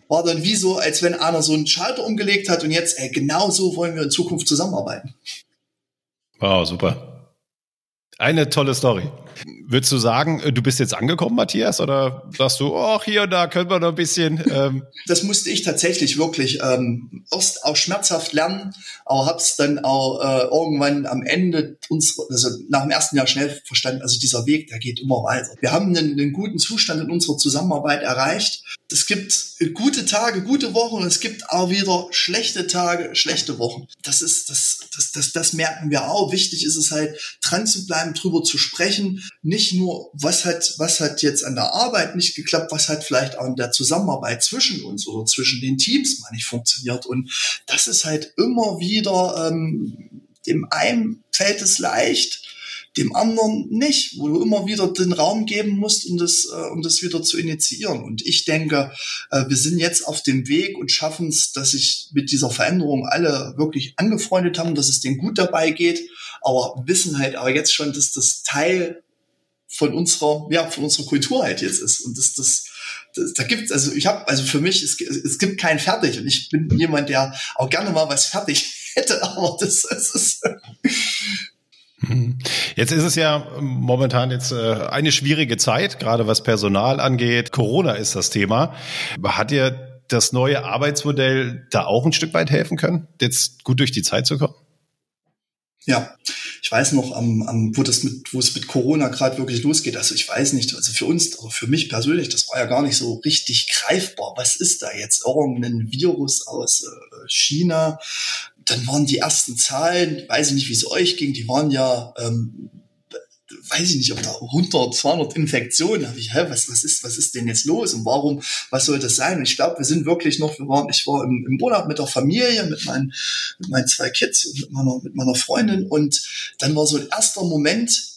war dann wie so, als wenn einer so einen Schalter umgelegt hat und jetzt, ey, genau so wollen wir in Zukunft zusammenarbeiten. Wow, super. Eine tolle Story. Würdest du sagen, du bist jetzt angekommen, Matthias, oder sagst du, ach, hier und da können wir noch ein bisschen? Ähm das musste ich tatsächlich wirklich ähm, erst auch schmerzhaft lernen, aber habe es dann auch äh, irgendwann am Ende uns, also nach dem ersten Jahr schnell verstanden. Also dieser Weg, der geht immer weiter. Wir haben einen, einen guten Zustand in unserer Zusammenarbeit erreicht. Es gibt gute Tage, gute Wochen und es gibt auch wieder schlechte Tage, schlechte Wochen. Das ist, das, das, das, das merken wir auch. Wichtig ist es halt, dran zu bleiben, drüber zu sprechen, nicht nur, was hat, was hat jetzt an der Arbeit nicht geklappt, was hat vielleicht auch in der Zusammenarbeit zwischen uns oder zwischen den Teams mal nicht funktioniert. Und das ist halt immer wieder, ähm, dem einen fällt es leicht, dem anderen nicht, wo du immer wieder den Raum geben musst, um das, äh, um das wieder zu initiieren. Und ich denke, äh, wir sind jetzt auf dem Weg und schaffen es, dass sich mit dieser Veränderung alle wirklich angefreundet haben, dass es denen gut dabei geht, aber wissen halt aber jetzt schon, dass das Teil von unserer, ja, von unserer Kultur halt jetzt ist und dass das da gibt's also ich habe also für mich es, es gibt kein fertig und ich bin jemand, der auch gerne mal was fertig hätte, aber das, das ist hm. Jetzt ist es ja momentan jetzt äh, eine schwierige Zeit, gerade was Personal angeht. Corona ist das Thema. Hat dir das neue Arbeitsmodell da auch ein Stück weit helfen können, jetzt gut durch die Zeit zu kommen? Ja, ich weiß noch, am, am, wo, das mit, wo es mit Corona gerade wirklich losgeht. Also ich weiß nicht, also für uns, also für mich persönlich, das war ja gar nicht so richtig greifbar. Was ist da jetzt? Irgendein Virus aus äh, China? Dann waren die ersten Zahlen, weiß ich nicht, wie es euch ging, die waren ja ähm, weiß ich nicht, ob da 100, 200 Infektionen habe ich, hä, was, was ist, was ist denn jetzt los und warum, was soll das sein? Und ich glaube, wir sind wirklich noch, wir waren, ich war im, im Urlaub mit der Familie, mit meinen, mit meinen zwei Kids und mit meiner, mit meiner Freundin und dann war so ein erster Moment,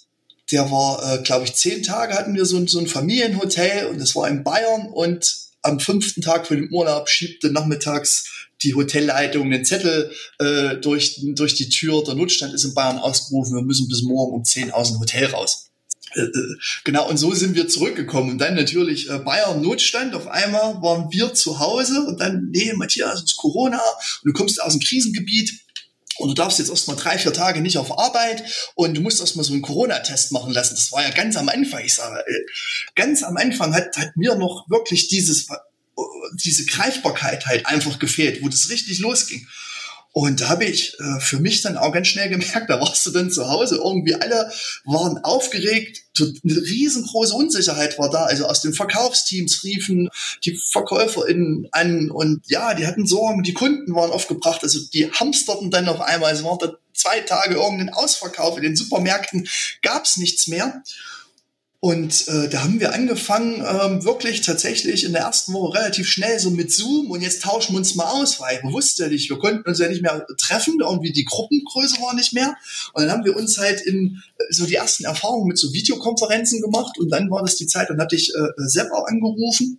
der war, äh, glaube ich, zehn Tage hatten wir so, so ein Familienhotel und das war in Bayern und am fünften Tag von dem Urlaub schiebte nachmittags die Hotelleitung den Zettel äh, durch, durch die Tür, der Notstand ist in Bayern ausgerufen, wir müssen bis morgen um 10 aus dem Hotel raus. Äh, äh, genau, und so sind wir zurückgekommen. Und dann natürlich äh, Bayern Notstand. Auf einmal waren wir zu Hause und dann, nee, Matthias, es ist Corona und du kommst aus dem Krisengebiet und du darfst jetzt erstmal drei, vier Tage nicht auf Arbeit und du musst erstmal so einen Corona-Test machen lassen. Das war ja ganz am Anfang. Ich sage, äh, ganz am Anfang hat, hat mir noch wirklich dieses, diese Greifbarkeit halt einfach gefehlt, wo das richtig losging. Und da habe ich äh, für mich dann auch ganz schnell gemerkt, da warst du dann zu Hause, irgendwie alle waren aufgeregt, eine riesengroße Unsicherheit war da. Also aus den Verkaufsteams riefen die VerkäuferInnen an und ja, die hatten Sorgen, die Kunden waren aufgebracht, also die hamsterten dann auf einmal, es waren da zwei Tage irgendein Ausverkauf, in den Supermärkten gab es nichts mehr. Und äh, da haben wir angefangen, ähm, wirklich tatsächlich in der ersten Woche relativ schnell so mit Zoom und jetzt tauschen wir uns mal aus, weil wir wussten ja nicht, wir konnten uns ja nicht mehr treffen, irgendwie die Gruppengröße war nicht mehr. Und dann haben wir uns halt in äh, so die ersten Erfahrungen mit so Videokonferenzen gemacht und dann war das die Zeit, dann hatte ich äh, Sepp auch angerufen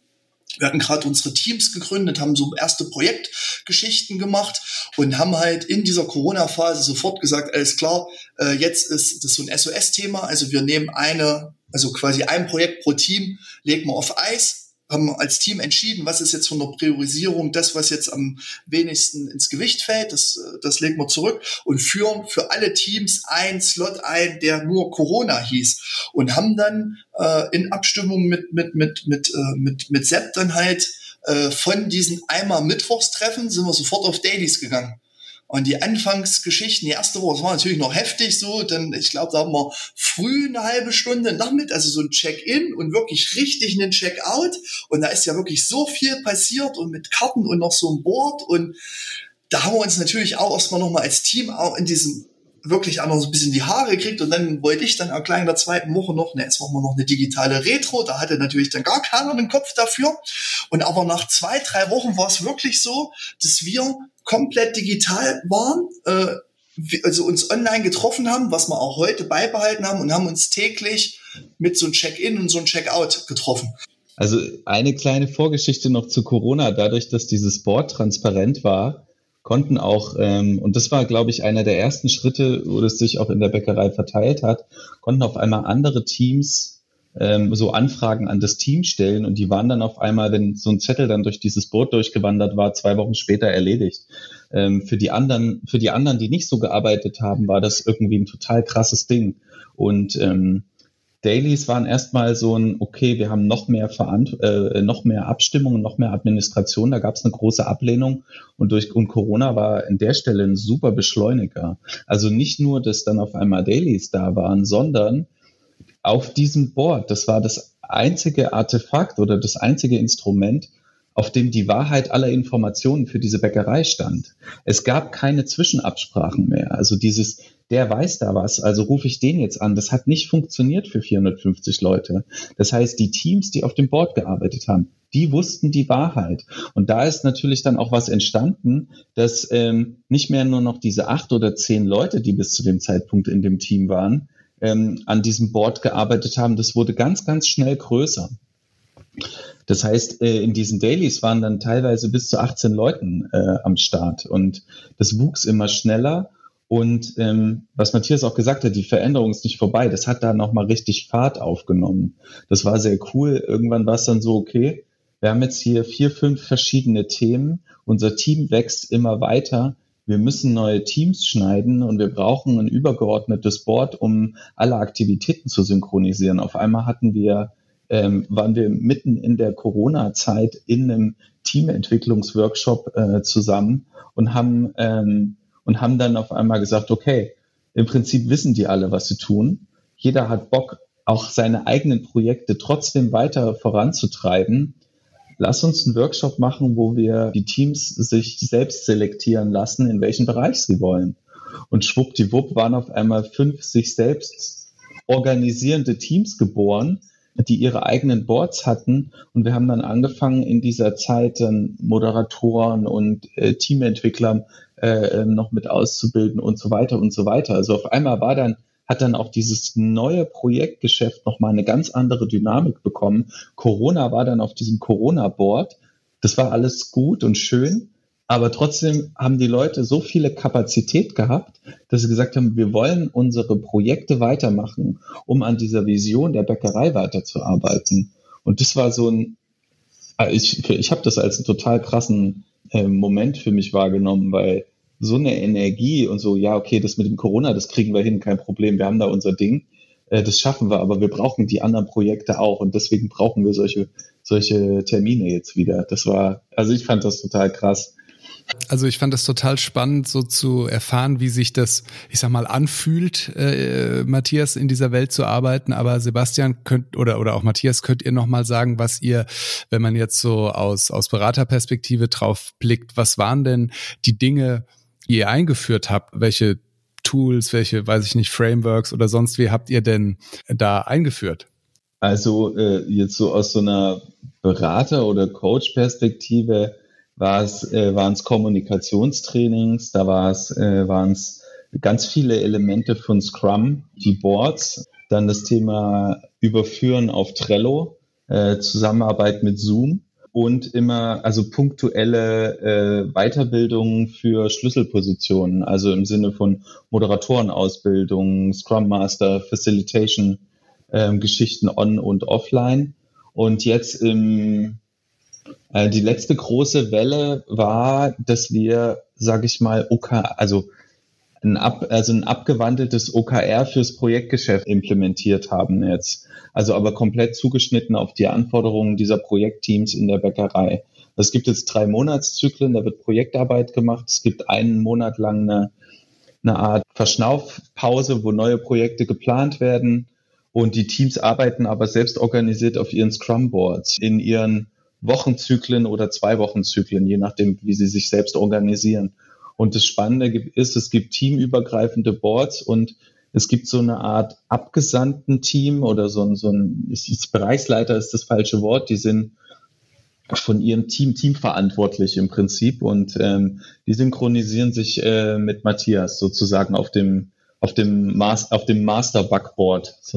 wir hatten gerade unsere Teams gegründet, haben so erste Projektgeschichten gemacht und haben halt in dieser Corona-Phase sofort gesagt, alles klar, äh, jetzt ist das so ein SOS-Thema. Also wir nehmen eine, also quasi ein Projekt pro Team, legen wir auf Eis haben als Team entschieden, was ist jetzt von der Priorisierung das, was jetzt am wenigsten ins Gewicht fällt, das, das legen wir zurück und führen für alle Teams einen Slot ein, der nur Corona hieß und haben dann äh, in Abstimmung mit, mit, mit, mit, äh, mit, mit Sepp dann halt äh, von diesen einmal Mittwochstreffen sind wir sofort auf Dailies gegangen. Und die Anfangsgeschichten, die erste Woche, das war natürlich noch heftig so, denn ich glaube, da haben wir früh eine halbe Stunde nachmittag, also so ein Check-in und wirklich richtig einen Check-out. Und da ist ja wirklich so viel passiert und mit Karten und noch so ein Board. Und da haben wir uns natürlich auch erstmal nochmal als Team auch in diesem wirklich auch noch so ein bisschen die Haare gekriegt und dann wollte ich dann auch gleich in der zweiten Woche noch, ne, jetzt machen wir noch eine digitale Retro, da hatte natürlich dann gar keiner den Kopf dafür. Und aber nach zwei, drei Wochen war es wirklich so, dass wir komplett digital waren, äh, also uns online getroffen haben, was wir auch heute beibehalten haben und haben uns täglich mit so einem Check-in und so einem Check-out getroffen. Also eine kleine Vorgeschichte noch zu Corona. Dadurch, dass dieses Board transparent war, konnten auch, ähm, und das war, glaube ich, einer der ersten Schritte, wo es sich auch in der Bäckerei verteilt hat, konnten auf einmal andere Teams ähm, so Anfragen an das Team stellen und die waren dann auf einmal, wenn so ein Zettel dann durch dieses Boot durchgewandert war, zwei Wochen später erledigt. Ähm, für die anderen, für die anderen, die nicht so gearbeitet haben, war das irgendwie ein total krasses Ding. Und ähm, Dailies waren erstmal so ein, okay, wir haben noch mehr Verant äh, noch mehr Abstimmungen, noch mehr Administration, da gab es eine große Ablehnung und durch und Corona war an der Stelle ein super Beschleuniger. Also nicht nur, dass dann auf einmal Dailies da waren, sondern auf diesem Board, das war das einzige Artefakt oder das einzige Instrument, auf dem die Wahrheit aller Informationen für diese Bäckerei stand. Es gab keine Zwischenabsprachen mehr. Also dieses, der weiß da was, also rufe ich den jetzt an. Das hat nicht funktioniert für 450 Leute. Das heißt, die Teams, die auf dem Board gearbeitet haben, die wussten die Wahrheit. Und da ist natürlich dann auch was entstanden, dass ähm, nicht mehr nur noch diese acht oder zehn Leute, die bis zu dem Zeitpunkt in dem Team waren, ähm, an diesem Board gearbeitet haben, das wurde ganz, ganz schnell größer. Das heißt, äh, in diesen Dailies waren dann teilweise bis zu 18 Leuten äh, am Start und das wuchs immer schneller Und ähm, was Matthias auch gesagt hat, die Veränderung ist nicht vorbei. Das hat da nochmal richtig Fahrt aufgenommen. Das war sehr cool. Irgendwann war es dann so, okay, wir haben jetzt hier vier, fünf verschiedene Themen. Unser Team wächst immer weiter. Wir müssen neue Teams schneiden und wir brauchen ein übergeordnetes Board, um alle Aktivitäten zu synchronisieren. Auf einmal hatten wir, ähm, waren wir mitten in der Corona-Zeit in einem Teamentwicklungsworkshop äh, zusammen und haben ähm, und haben dann auf einmal gesagt, okay, im Prinzip wissen die alle, was sie tun. Jeder hat Bock, auch seine eigenen Projekte trotzdem weiter voranzutreiben. Lass uns einen Workshop machen, wo wir die Teams sich selbst selektieren lassen, in welchen Bereich sie wollen. Und schwuppdiwupp waren auf einmal fünf sich selbst organisierende Teams geboren, die ihre eigenen Boards hatten. Und wir haben dann angefangen, in dieser Zeit dann Moderatoren und äh, Teamentwickler äh, noch mit auszubilden und so weiter und so weiter. Also auf einmal war dann hat dann auch dieses neue Projektgeschäft nochmal eine ganz andere Dynamik bekommen. Corona war dann auf diesem Corona-Board. Das war alles gut und schön, aber trotzdem haben die Leute so viele Kapazität gehabt, dass sie gesagt haben, wir wollen unsere Projekte weitermachen, um an dieser Vision der Bäckerei weiterzuarbeiten. Und das war so ein, ich, ich habe das als einen total krassen äh, Moment für mich wahrgenommen, weil so eine Energie und so, ja, okay, das mit dem Corona, das kriegen wir hin, kein Problem, wir haben da unser Ding, äh, das schaffen wir, aber wir brauchen die anderen Projekte auch und deswegen brauchen wir solche, solche Termine jetzt wieder. Das war, also ich fand das total krass. Also ich fand das total spannend, so zu erfahren, wie sich das, ich sag mal, anfühlt, äh, Matthias in dieser Welt zu arbeiten. Aber Sebastian könnt oder oder auch Matthias könnt ihr noch mal sagen, was ihr, wenn man jetzt so aus aus Beraterperspektive drauf blickt, was waren denn die Dinge, ihr eingeführt habt? Welche Tools, welche, weiß ich nicht, Frameworks oder sonst wie habt ihr denn da eingeführt? Also äh, jetzt so aus so einer Berater- oder Coach-Perspektive war es, äh, waren es Kommunikationstrainings, da war es, äh, waren es ganz viele Elemente von Scrum, die Boards, dann das Thema Überführen auf Trello, äh, Zusammenarbeit mit Zoom und immer also punktuelle äh, Weiterbildungen für Schlüsselpositionen, also im Sinne von Moderatorenausbildung, Scrum Master, Facilitation, äh, Geschichten on und offline. Und jetzt im äh, die letzte große Welle war, dass wir, sage ich mal, OK, also ein, ab, also ein abgewandeltes OKR fürs Projektgeschäft implementiert haben jetzt. Also aber komplett zugeschnitten auf die Anforderungen dieser Projektteams in der Bäckerei. Es gibt jetzt drei Monatszyklen, da wird Projektarbeit gemacht. Es gibt einen Monat lang eine, eine Art Verschnaufpause, wo neue Projekte geplant werden. Und die Teams arbeiten aber selbst organisiert auf ihren Scrum-Boards, in ihren Wochenzyklen oder zwei Wochenzyklen, je nachdem, wie sie sich selbst organisieren. Und das Spannende ist, es gibt teamübergreifende Boards und es gibt so eine Art abgesandten Team oder so ein, so ein ist, Bereichsleiter ist das falsche Wort, die sind von ihrem Team teamverantwortlich im Prinzip und ähm, die synchronisieren sich äh, mit Matthias sozusagen auf dem auf dem, Mas auf dem Master Backboard.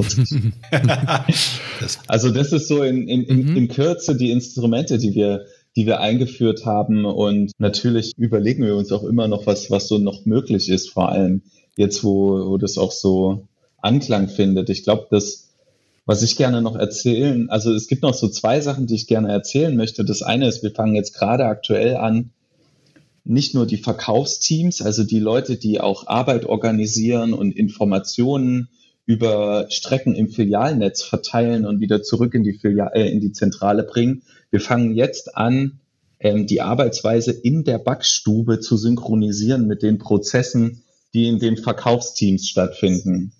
also das ist so in, in, in, mhm. in Kürze die Instrumente, die wir die wir eingeführt haben. Und natürlich überlegen wir uns auch immer noch, was, was so noch möglich ist, vor allem jetzt, wo, wo das auch so Anklang findet. Ich glaube, das, was ich gerne noch erzählen, also es gibt noch so zwei Sachen, die ich gerne erzählen möchte. Das eine ist, wir fangen jetzt gerade aktuell an, nicht nur die Verkaufsteams, also die Leute, die auch Arbeit organisieren und Informationen über Strecken im Filialnetz verteilen und wieder zurück in die, Filial, äh, in die Zentrale bringen. Wir fangen jetzt an, ähm, die Arbeitsweise in der Backstube zu synchronisieren mit den Prozessen, die in den Verkaufsteams stattfinden.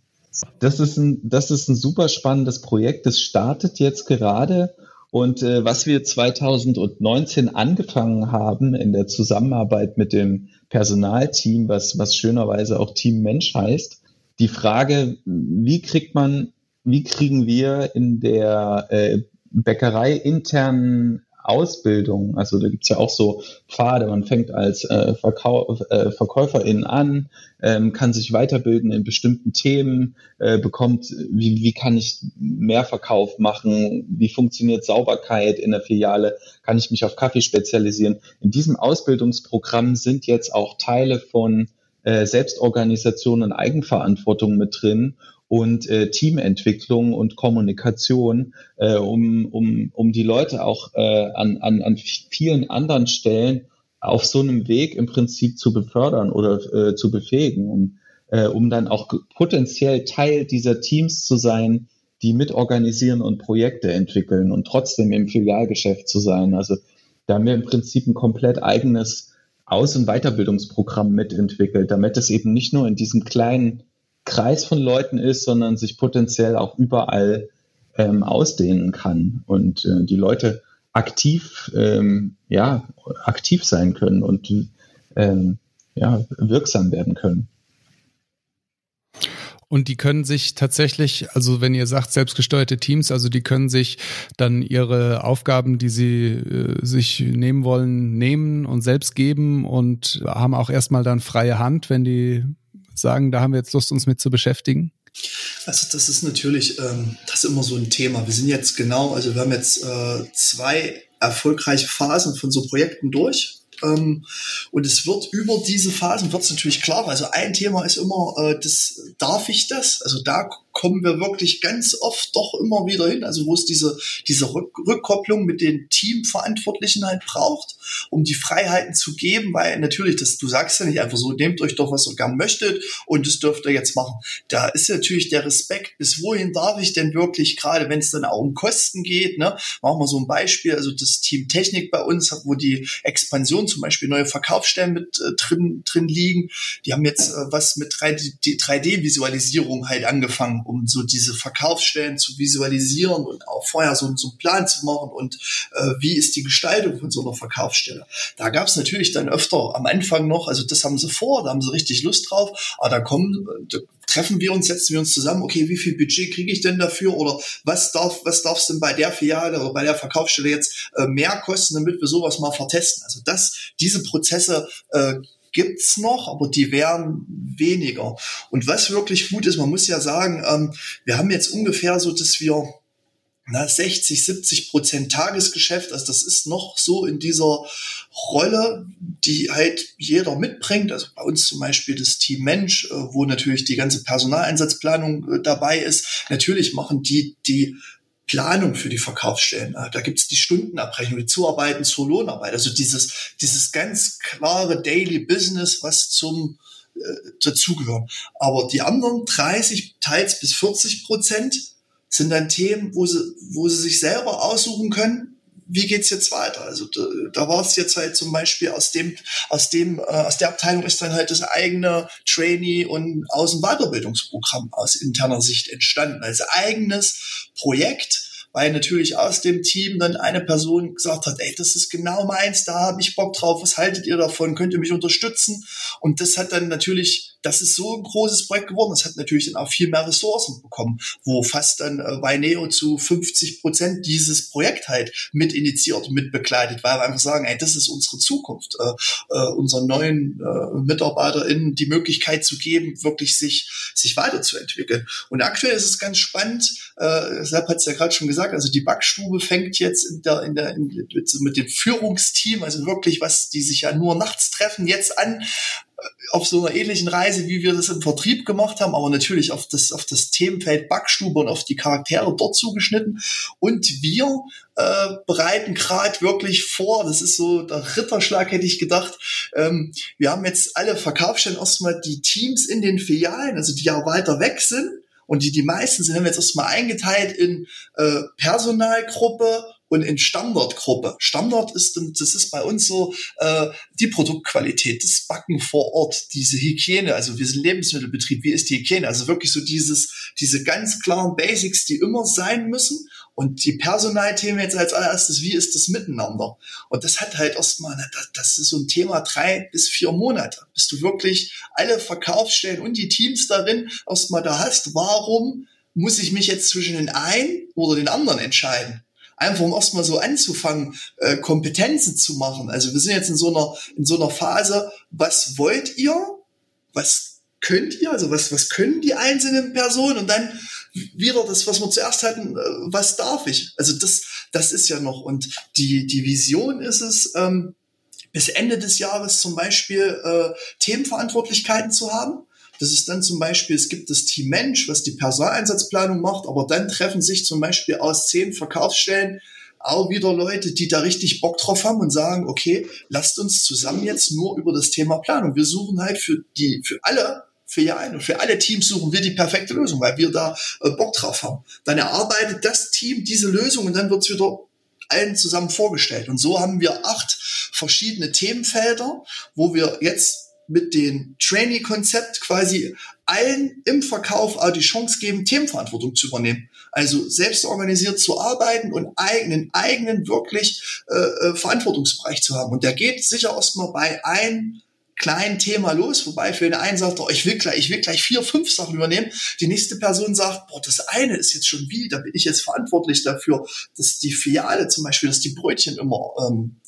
Das ist ein, das ist ein super spannendes Projekt. Das startet jetzt gerade und äh, was wir 2019 angefangen haben in der Zusammenarbeit mit dem Personalteam, was, was schönerweise auch Team Mensch heißt, die Frage, wie kriegt man, wie kriegen wir in der äh, Bäckerei internen Ausbildung. Also da gibt's ja auch so Pfade. Man fängt als äh, Verkau äh, Verkäuferin an, ähm, kann sich weiterbilden in bestimmten Themen, äh, bekommt, wie, wie kann ich mehr Verkauf machen, wie funktioniert Sauberkeit in der Filiale, kann ich mich auf Kaffee spezialisieren. In diesem Ausbildungsprogramm sind jetzt auch Teile von äh, Selbstorganisation und Eigenverantwortung mit drin und äh, Teamentwicklung und Kommunikation, äh, um, um, um die Leute auch äh, an, an, an vielen anderen Stellen auf so einem Weg im Prinzip zu befördern oder äh, zu befähigen, um, äh, um dann auch potenziell Teil dieser Teams zu sein, die mitorganisieren und Projekte entwickeln und trotzdem im Filialgeschäft zu sein. Also da haben wir im Prinzip ein komplett eigenes Aus- und Weiterbildungsprogramm mitentwickelt, damit es eben nicht nur in diesem kleinen Kreis von Leuten ist, sondern sich potenziell auch überall ähm, ausdehnen kann und äh, die Leute aktiv, ähm, ja, aktiv sein können und ähm, ja, wirksam werden können. Und die können sich tatsächlich, also wenn ihr sagt selbstgesteuerte Teams, also die können sich dann ihre Aufgaben, die sie äh, sich nehmen wollen, nehmen und selbst geben und haben auch erstmal dann freie Hand, wenn die sagen, da haben wir jetzt Lust, uns mit zu beschäftigen? Also das ist natürlich, ähm, das ist immer so ein Thema. Wir sind jetzt genau, also wir haben jetzt äh, zwei erfolgreiche Phasen von so Projekten durch. Ähm, und es wird über diese Phasen wird es natürlich klarer. Also ein Thema ist immer, äh, das darf ich das? Also da kommen wir wirklich ganz oft doch immer wieder hin, also wo es diese, diese Rück Rückkopplung mit den Teamverantwortlichen halt braucht, um die Freiheiten zu geben, weil natürlich, das, du sagst ja nicht einfach so, nehmt euch doch, was ihr gern möchtet und das dürft ihr jetzt machen. Da ist natürlich der Respekt, bis wohin darf ich denn wirklich, gerade wenn es dann auch um Kosten geht, ne, machen wir so ein Beispiel, also das Team Technik bei uns, wo die Expansion zum Beispiel neue Verkaufsstellen mit äh, drin, drin liegen, die haben jetzt äh, was mit 3D-Visualisierung halt angefangen um so diese Verkaufsstellen zu visualisieren und auch vorher so, so einen Plan zu machen und äh, wie ist die Gestaltung von so einer Verkaufsstelle. Da gab es natürlich dann öfter am Anfang noch, also das haben sie vor, da haben sie richtig Lust drauf, aber da kommen, da treffen wir uns, setzen wir uns zusammen, okay, wie viel Budget kriege ich denn dafür oder was darf, was darf es denn bei der Filiale oder bei der Verkaufsstelle jetzt äh, mehr kosten, damit wir sowas mal vertesten. Also das, diese Prozesse äh, gibt's noch, aber die wären weniger. Und was wirklich gut ist, man muss ja sagen, ähm, wir haben jetzt ungefähr so, dass wir na, 60, 70 Prozent Tagesgeschäft, also das ist noch so in dieser Rolle, die halt jeder mitbringt. Also bei uns zum Beispiel das Team Mensch, äh, wo natürlich die ganze Personaleinsatzplanung äh, dabei ist. Natürlich machen die die Planung für die Verkaufsstellen. Da gibt's die Stundenabrechnung, die Zuarbeiten zur Lohnarbeit. Also dieses, dieses ganz klare Daily Business, was zum äh, dazugehören. Aber die anderen 30, teils bis 40 Prozent sind dann Themen, wo sie, wo sie sich selber aussuchen können, wie geht's jetzt weiter? Also da, da war es jetzt halt zum Beispiel aus dem, aus dem, äh, aus der Abteilung ist dann halt das eigene Trainee- und Außenweiterbildungsprogramm aus interner Sicht entstanden, als eigenes Projekt weil natürlich aus dem Team dann eine Person gesagt hat, ey, das ist genau meins, da habe ich Bock drauf, was haltet ihr davon, könnt ihr mich unterstützen? Und das hat dann natürlich das ist so ein großes Projekt geworden. Das hat natürlich dann auch viel mehr Ressourcen bekommen, wo fast dann äh, Vineo zu 50 Prozent dieses Projekt halt mit initiiert, mit begleitet, weil wir einfach sagen, ey, das ist unsere Zukunft, äh, äh, unseren neuen äh, MitarbeiterInnen die Möglichkeit zu geben, wirklich sich, sich weiterzuentwickeln. Und aktuell ist es ganz spannend, äh, Sepp hat es ja gerade schon gesagt, also die Backstube fängt jetzt in der, in der, in, mit, mit dem Führungsteam, also wirklich was, die sich ja nur nachts treffen, jetzt an, auf so einer ähnlichen Reise, wie wir das im Vertrieb gemacht haben, aber natürlich auf das, auf das Themenfeld Backstube und auf die Charaktere dort zugeschnitten. Und wir äh, bereiten gerade wirklich vor, das ist so der Ritterschlag, hätte ich gedacht. Ähm, wir haben jetzt alle Verkaufsstellen erstmal die Teams in den Filialen, also die ja weiter weg sind. Und die, die meisten sind haben wir jetzt erstmal eingeteilt in äh, Personalgruppe und in Standardgruppe. Standard ist, das ist bei uns so äh, die Produktqualität, das Backen vor Ort, diese Hygiene, also wir sind Lebensmittelbetrieb, wie ist die Hygiene? Also wirklich so dieses, diese ganz klaren Basics, die immer sein müssen. Und die Personalthemen jetzt als allererstes, wie ist das miteinander? Und das hat halt erstmal, das ist so ein Thema drei bis vier Monate, bis du wirklich alle Verkaufsstellen und die Teams darin erstmal da hast. Warum muss ich mich jetzt zwischen den einen oder den anderen entscheiden? Einfach um erstmal so anzufangen, äh, Kompetenzen zu machen. Also wir sind jetzt in so einer, in so einer Phase, was wollt ihr? Was könnt ihr? Also was, was können die einzelnen Personen? Und dann wieder das, was wir zuerst hatten, äh, was darf ich? Also das, das ist ja noch. Und die, die Vision ist es, ähm, bis Ende des Jahres zum Beispiel äh, Themenverantwortlichkeiten zu haben. Das ist dann zum Beispiel, es gibt das Team Mensch, was die Personaleinsatzplanung macht, aber dann treffen sich zum Beispiel aus zehn Verkaufsstellen auch wieder Leute, die da richtig Bock drauf haben und sagen, okay, lasst uns zusammen jetzt nur über das Thema Planung. Wir suchen halt für die, für alle für ja ein und für alle Teams suchen wir die perfekte Lösung, weil wir da äh, Bock drauf haben. Dann erarbeitet das Team diese Lösung und dann wird's wieder allen zusammen vorgestellt. Und so haben wir acht verschiedene Themenfelder, wo wir jetzt mit dem Trainee-Konzept quasi allen im Verkauf auch die Chance geben, Themenverantwortung zu übernehmen. Also selbst organisiert zu arbeiten und eigenen, eigenen wirklich äh, äh, Verantwortungsbereich zu haben. Und der geht sicher erstmal bei einem kleinen Thema los, wobei für den einen sagt, oh, ich will gleich, ich will gleich vier, fünf Sachen übernehmen. Die nächste Person sagt, boah, das eine ist jetzt schon wie, da bin ich jetzt verantwortlich dafür, dass die Filiale zum Beispiel, dass die Brötchen immer ähm,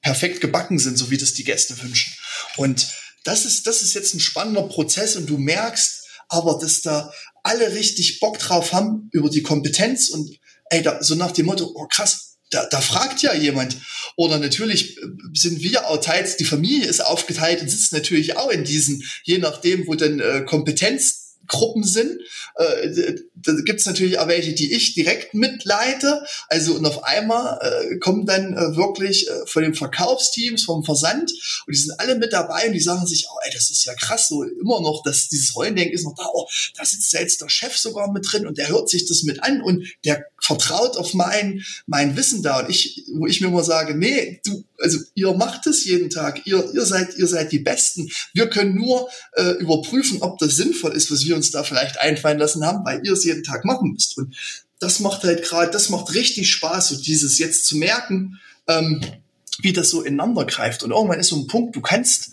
perfekt gebacken sind, so wie das die Gäste wünschen. Und das ist, das ist jetzt ein spannender Prozess und du merkst aber, dass da alle richtig Bock drauf haben über die Kompetenz und ey, da, so nach dem Motto, oh krass, da, da fragt ja jemand. Oder natürlich sind wir auch teils, die Familie ist aufgeteilt und sitzt natürlich auch in diesen, je nachdem, wo dann äh, Kompetenz Gruppen sind. Äh, da gibt es natürlich auch welche, die ich direkt mitleite. Also und auf einmal äh, kommen dann äh, wirklich äh, von den Verkaufsteams, vom Versand und die sind alle mit dabei und die sagen sich, oh, ey, das ist ja krass, so immer noch, dass dieses Rollendenken ist noch da. Oh, da sitzt jetzt der Chef sogar mit drin und der hört sich das mit an und der vertraut auf mein mein Wissen da und ich, wo ich mir immer sage, nee, du, also ihr macht es jeden Tag, ihr ihr seid ihr seid die Besten. Wir können nur äh, überprüfen, ob das sinnvoll ist, was wir uns da vielleicht einfallen lassen haben, weil ihr es jeden Tag machen müsst. Und das macht halt gerade, das macht richtig Spaß, so dieses jetzt zu merken, ähm, wie das so ineinander greift. Und irgendwann ist so ein Punkt, du kannst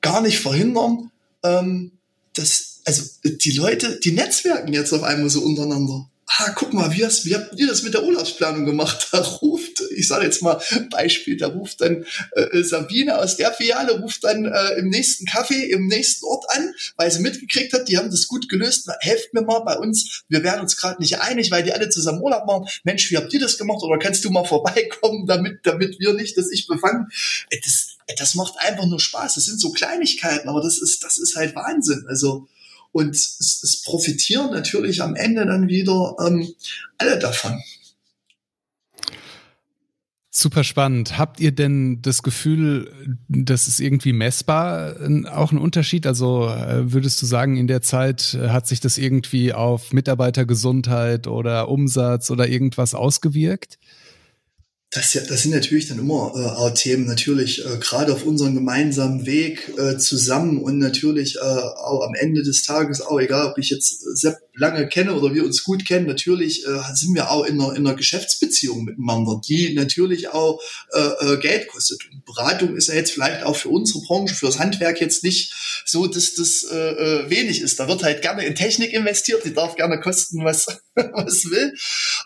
gar nicht verhindern, ähm, dass, also die Leute, die Netzwerken jetzt auf einmal so untereinander ah, guck mal, wie, hast, wie habt ihr das mit der Urlaubsplanung gemacht? Da ruft, ich sage jetzt mal Beispiel, da ruft dann äh, Sabine aus der Filiale, ruft dann äh, im nächsten Café, im nächsten Ort an, weil sie mitgekriegt hat, die haben das gut gelöst, helft mir mal bei uns, wir werden uns gerade nicht einig, weil die alle zusammen Urlaub machen. Mensch, wie habt ihr das gemacht? Oder kannst du mal vorbeikommen, damit, damit wir nicht, dass ich befangen? Das, das macht einfach nur Spaß. Das sind so Kleinigkeiten, aber das ist, das ist halt Wahnsinn. Also, und es, es profitieren natürlich am Ende dann wieder ähm, alle davon. Super spannend. Habt ihr denn das Gefühl, das ist irgendwie messbar auch ein Unterschied? Also äh, würdest du sagen, in der Zeit äh, hat sich das irgendwie auf Mitarbeitergesundheit oder Umsatz oder irgendwas ausgewirkt? Das, das sind natürlich dann immer äh, auch Themen, natürlich äh, gerade auf unserem gemeinsamen Weg äh, zusammen und natürlich äh, auch am Ende des Tages, auch egal, ob ich jetzt Sepp lange kenne oder wir uns gut kennen, natürlich äh, sind wir auch in einer, in einer Geschäftsbeziehung miteinander, die natürlich auch äh, äh, Geld kostet. Und Beratung ist ja jetzt vielleicht auch für unsere Branche, für das Handwerk jetzt nicht so, dass das äh, äh wenig ist. Da wird halt gerne in Technik investiert, die darf gerne kosten, was, was will.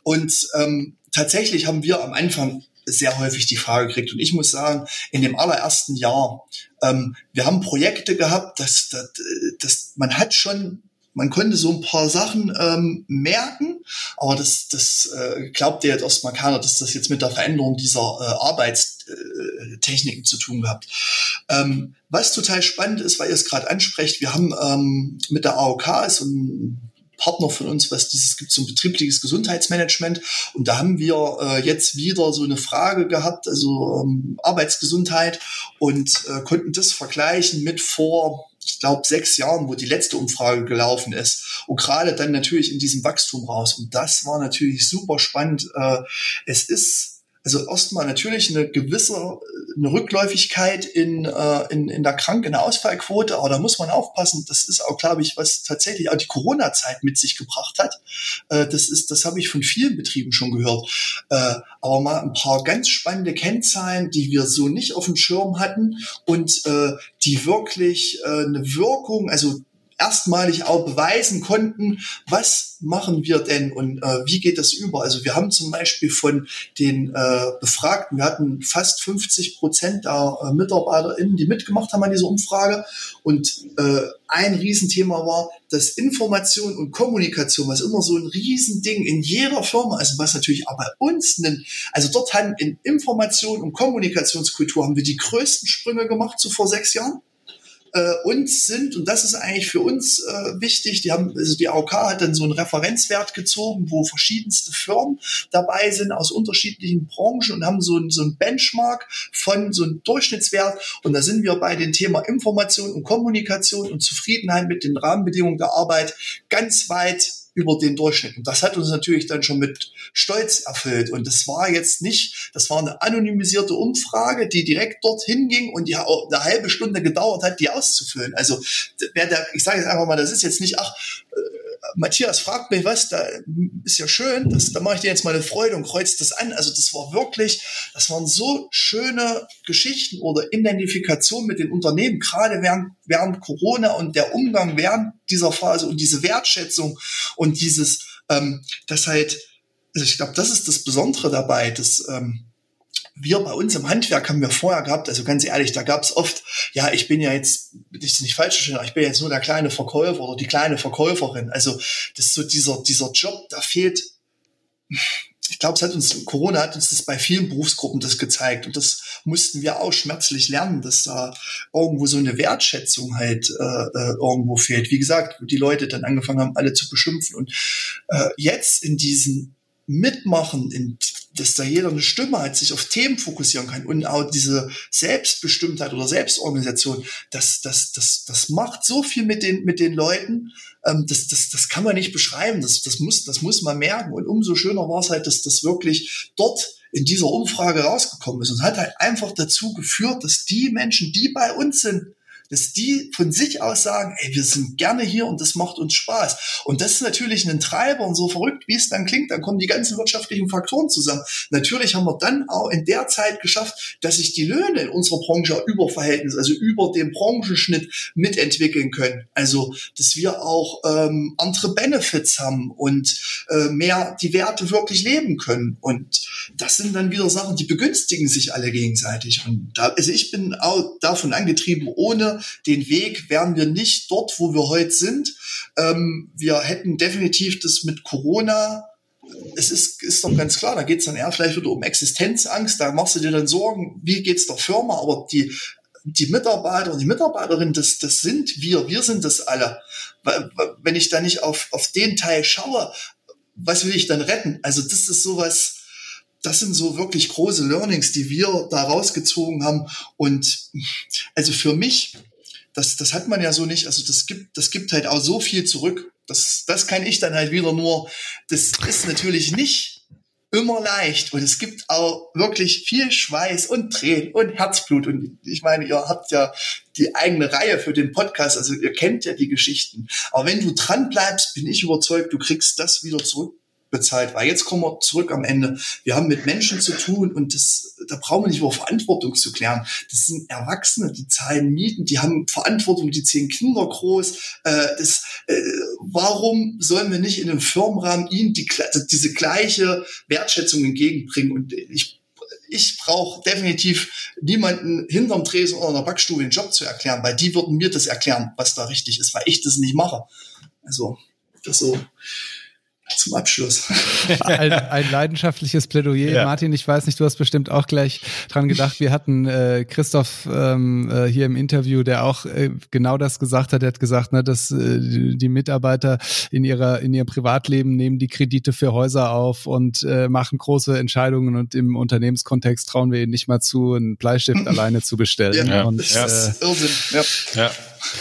Und ähm, tatsächlich haben wir am Anfang sehr häufig die Frage gekriegt. Und ich muss sagen, in dem allerersten Jahr, ähm, wir haben Projekte gehabt, dass, dass, dass man hat schon man konnte so ein paar Sachen ähm, merken, aber das, das äh, glaubt ja jetzt erstmal keiner, dass das jetzt mit der Veränderung dieser äh, Arbeitstechniken zu tun gehabt. Ähm, was total spannend ist, weil ihr es gerade ansprecht, wir haben ähm, mit der AOK ist ein Partner von uns, was dieses gibt, so ein betriebliches Gesundheitsmanagement. Und da haben wir äh, jetzt wieder so eine Frage gehabt, also ähm, Arbeitsgesundheit und äh, konnten das vergleichen mit vor ich glaube, sechs Jahren, wo die letzte Umfrage gelaufen ist. Und gerade dann natürlich in diesem Wachstum raus. Und das war natürlich super spannend. Äh, es ist also erstmal natürlich eine gewisse eine Rückläufigkeit in, äh, in, in der Krank-, in der Ausfallquote, aber da muss man aufpassen. Das ist auch, glaube ich, was tatsächlich auch die Corona-Zeit mit sich gebracht hat. Äh, das ist, das habe ich von vielen Betrieben schon gehört. Äh, aber mal ein paar ganz spannende Kennzahlen, die wir so nicht auf dem Schirm hatten und äh, die wirklich äh, eine Wirkung, also erstmalig auch beweisen konnten, was machen wir denn und äh, wie geht das über. Also wir haben zum Beispiel von den äh, Befragten, wir hatten fast 50 Prozent der äh, MitarbeiterInnen, die mitgemacht haben an dieser Umfrage und äh, ein Riesenthema war, dass Information und Kommunikation, was immer so ein Riesending in jeder Firma ist, was natürlich auch bei uns, einen, also dort haben in Information und Kommunikationskultur haben wir die größten Sprünge gemacht zu vor sechs Jahren äh, uns sind, und das ist eigentlich für uns äh, wichtig, die haben, also die AOK hat dann so einen Referenzwert gezogen, wo verschiedenste Firmen dabei sind aus unterschiedlichen Branchen und haben so ein, so ein Benchmark von so einem Durchschnittswert. Und da sind wir bei dem Thema Information und Kommunikation und Zufriedenheit mit den Rahmenbedingungen der Arbeit ganz weit über den Durchschnitt. Und das hat uns natürlich dann schon mit Stolz erfüllt. Und das war jetzt nicht, das war eine anonymisierte Umfrage, die direkt dorthin ging und die auch eine halbe Stunde gedauert hat, die auszufüllen. Also wer der, ich sage jetzt einfach mal, das ist jetzt nicht, ach, äh, Matthias fragt mich was, da ist ja schön, das, da mache ich dir jetzt mal eine Freude und kreuze das an. Also das war wirklich, das waren so schöne Geschichten oder Identifikation mit den Unternehmen, gerade während, während Corona und der Umgang während dieser Phase und diese Wertschätzung und dieses, ähm, das halt, also ich glaube, das ist das Besondere dabei, dass ähm, wir bei uns im Handwerk haben wir vorher gehabt, also ganz ehrlich, da gab es oft, ja, ich bin ja jetzt, ist nicht falsch verstehen, ich bin jetzt nur der kleine Verkäufer oder die kleine Verkäuferin. Also das ist so dieser, dieser Job, da fehlt, ich glaube, es hat uns, Corona hat uns das bei vielen Berufsgruppen das gezeigt und das mussten wir auch schmerzlich lernen, dass da irgendwo so eine Wertschätzung halt äh, äh irgendwo fehlt. Wie gesagt, die Leute dann angefangen haben, alle zu beschimpfen und äh, jetzt in diesen Mitmachen, in dass da jeder eine Stimme hat, sich auf Themen fokussieren kann und auch diese Selbstbestimmtheit oder Selbstorganisation, das, das, das, das macht so viel mit den, mit den Leuten, ähm, das, das, das kann man nicht beschreiben, das, das, muss, das muss man merken und umso schöner war es halt, dass das wirklich dort in dieser Umfrage rausgekommen ist und hat halt einfach dazu geführt, dass die Menschen, die bei uns sind, dass die von sich aus sagen, ey, wir sind gerne hier und das macht uns Spaß. Und das ist natürlich ein Treiber und so verrückt, wie es dann klingt, dann kommen die ganzen wirtschaftlichen Faktoren zusammen. Natürlich haben wir dann auch in der Zeit geschafft, dass sich die Löhne in unserer Branche über Verhältnis, also über den Branchenschnitt mitentwickeln können. Also, dass wir auch ähm, andere Benefits haben und äh, mehr die Werte wirklich leben können. Und das sind dann wieder Sachen, die begünstigen sich alle gegenseitig. Und da, also ich bin auch davon angetrieben, ohne den Weg wären wir nicht dort, wo wir heute sind. Ähm, wir hätten definitiv das mit Corona es ist, ist doch ganz klar, da geht es dann eher vielleicht wieder um Existenzangst, da machst du dir dann Sorgen, wie geht's der Firma, aber die, die Mitarbeiter und die Mitarbeiterinnen, das, das sind wir, wir sind das alle. Wenn ich da nicht auf, auf den Teil schaue, was will ich dann retten? Also das ist sowas, das sind so wirklich große Learnings, die wir da rausgezogen haben. Und also für mich, das, das hat man ja so nicht. Also das gibt, das gibt halt auch so viel zurück. Das, das kann ich dann halt wieder nur. Das ist natürlich nicht immer leicht und es gibt auch wirklich viel Schweiß und Tränen und Herzblut und ich meine, ihr habt ja die eigene Reihe für den Podcast, also ihr kennt ja die Geschichten. Aber wenn du dran bleibst, bin ich überzeugt, du kriegst das wieder zurück bezahlt war. Jetzt kommen wir zurück am Ende. Wir haben mit Menschen zu tun und das, da brauchen wir nicht über Verantwortung zu klären. Das sind Erwachsene, die zahlen Mieten, die haben Verantwortung, die ziehen Kinder groß. Äh, das, äh, warum sollen wir nicht in einem Firmenrahmen ihnen die, diese gleiche Wertschätzung entgegenbringen? Und ich ich brauche definitiv niemanden hinterm Tresen oder in der Backstube den Job zu erklären, weil die würden mir das erklären, was da richtig ist, weil ich das nicht mache. Also, das so zum Abschluss. Ein, ein leidenschaftliches Plädoyer. Ja. Martin, ich weiß nicht, du hast bestimmt auch gleich dran gedacht. Wir hatten äh, Christoph ähm, äh, hier im Interview, der auch äh, genau das gesagt hat. Er hat gesagt, ne, dass äh, die Mitarbeiter in ihrer in ihrem Privatleben nehmen die Kredite für Häuser auf und äh, machen große Entscheidungen und im Unternehmenskontext trauen wir ihnen nicht mal zu, einen Bleistift alleine zu bestellen. Ja, und, das ist äh, Irrsinn. Ja. ja.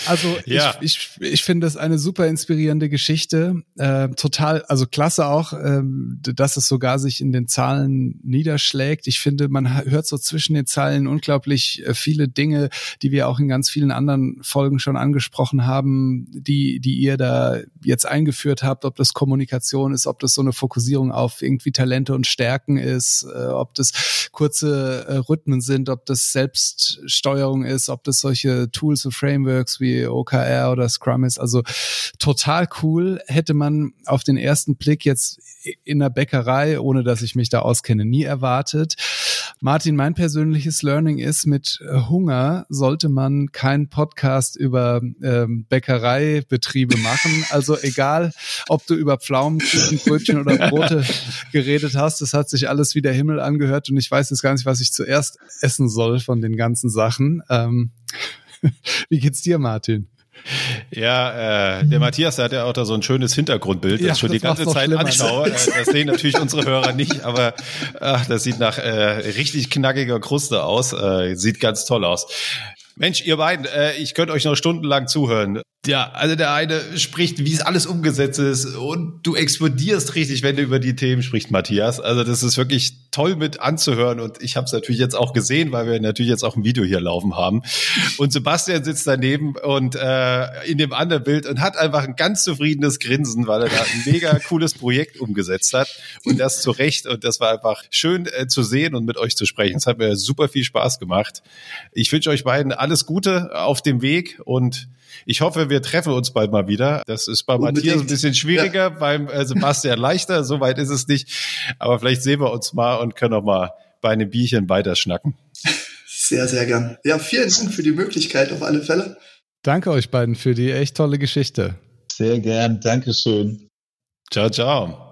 Also ja. ich, ich, ich finde das eine super inspirierende Geschichte. Äh, total, also klasse auch, ähm, dass es sogar sich in den Zahlen niederschlägt. Ich finde, man hört so zwischen den Zahlen unglaublich äh, viele Dinge, die wir auch in ganz vielen anderen Folgen schon angesprochen haben, die, die ihr da jetzt eingeführt habt, ob das Kommunikation ist, ob das so eine Fokussierung auf irgendwie Talente und Stärken ist, äh, ob das kurze äh, Rhythmen sind, ob das Selbststeuerung ist, ob das solche Tools und Frameworks Frameworks wie OKR oder Scrum ist. Also total cool. Hätte man auf den ersten Blick jetzt in der Bäckerei, ohne dass ich mich da auskenne, nie erwartet. Martin, mein persönliches Learning ist, mit Hunger sollte man keinen Podcast über ähm, Bäckereibetriebe machen. Also egal, ob du über Pflaumenkuchen, Brötchen oder Brote geredet hast, es hat sich alles wie der Himmel angehört und ich weiß jetzt gar nicht, was ich zuerst essen soll von den ganzen Sachen. Ähm, wie geht's dir, Martin? Ja, äh, der Matthias der hat ja auch da so ein schönes Hintergrundbild, das ja, ich schon das die ganze Zeit anschaue. Äh, das sehen natürlich unsere Hörer nicht, aber ach, das sieht nach äh, richtig knackiger Kruste aus. Äh, sieht ganz toll aus. Mensch, ihr beiden, äh, ich könnte euch noch stundenlang zuhören. Ja, also der eine spricht, wie es alles umgesetzt ist und du explodierst richtig, wenn du über die Themen sprichst, Matthias. Also das ist wirklich toll mit anzuhören und ich habe es natürlich jetzt auch gesehen, weil wir natürlich jetzt auch ein Video hier laufen haben. Und Sebastian sitzt daneben und äh, in dem anderen Bild und hat einfach ein ganz zufriedenes Grinsen, weil er da ein mega cooles Projekt umgesetzt hat und das zu Recht und das war einfach schön äh, zu sehen und mit euch zu sprechen. Es hat mir super viel Spaß gemacht. Ich wünsche euch beiden alles Gute auf dem Weg und ich hoffe, wir treffen uns bald mal wieder. Das ist bei Unbedingt. Matthias ein bisschen schwieriger, ja. beim äh, Sebastian leichter. So weit ist es nicht. Aber vielleicht sehen wir uns mal und können auch mal bei einem Bierchen weiterschnacken. Sehr, sehr gern. Ja, vielen Dank für die Möglichkeit auf alle Fälle. Danke euch beiden für die echt tolle Geschichte. Sehr gern. Dankeschön. Ciao, ciao.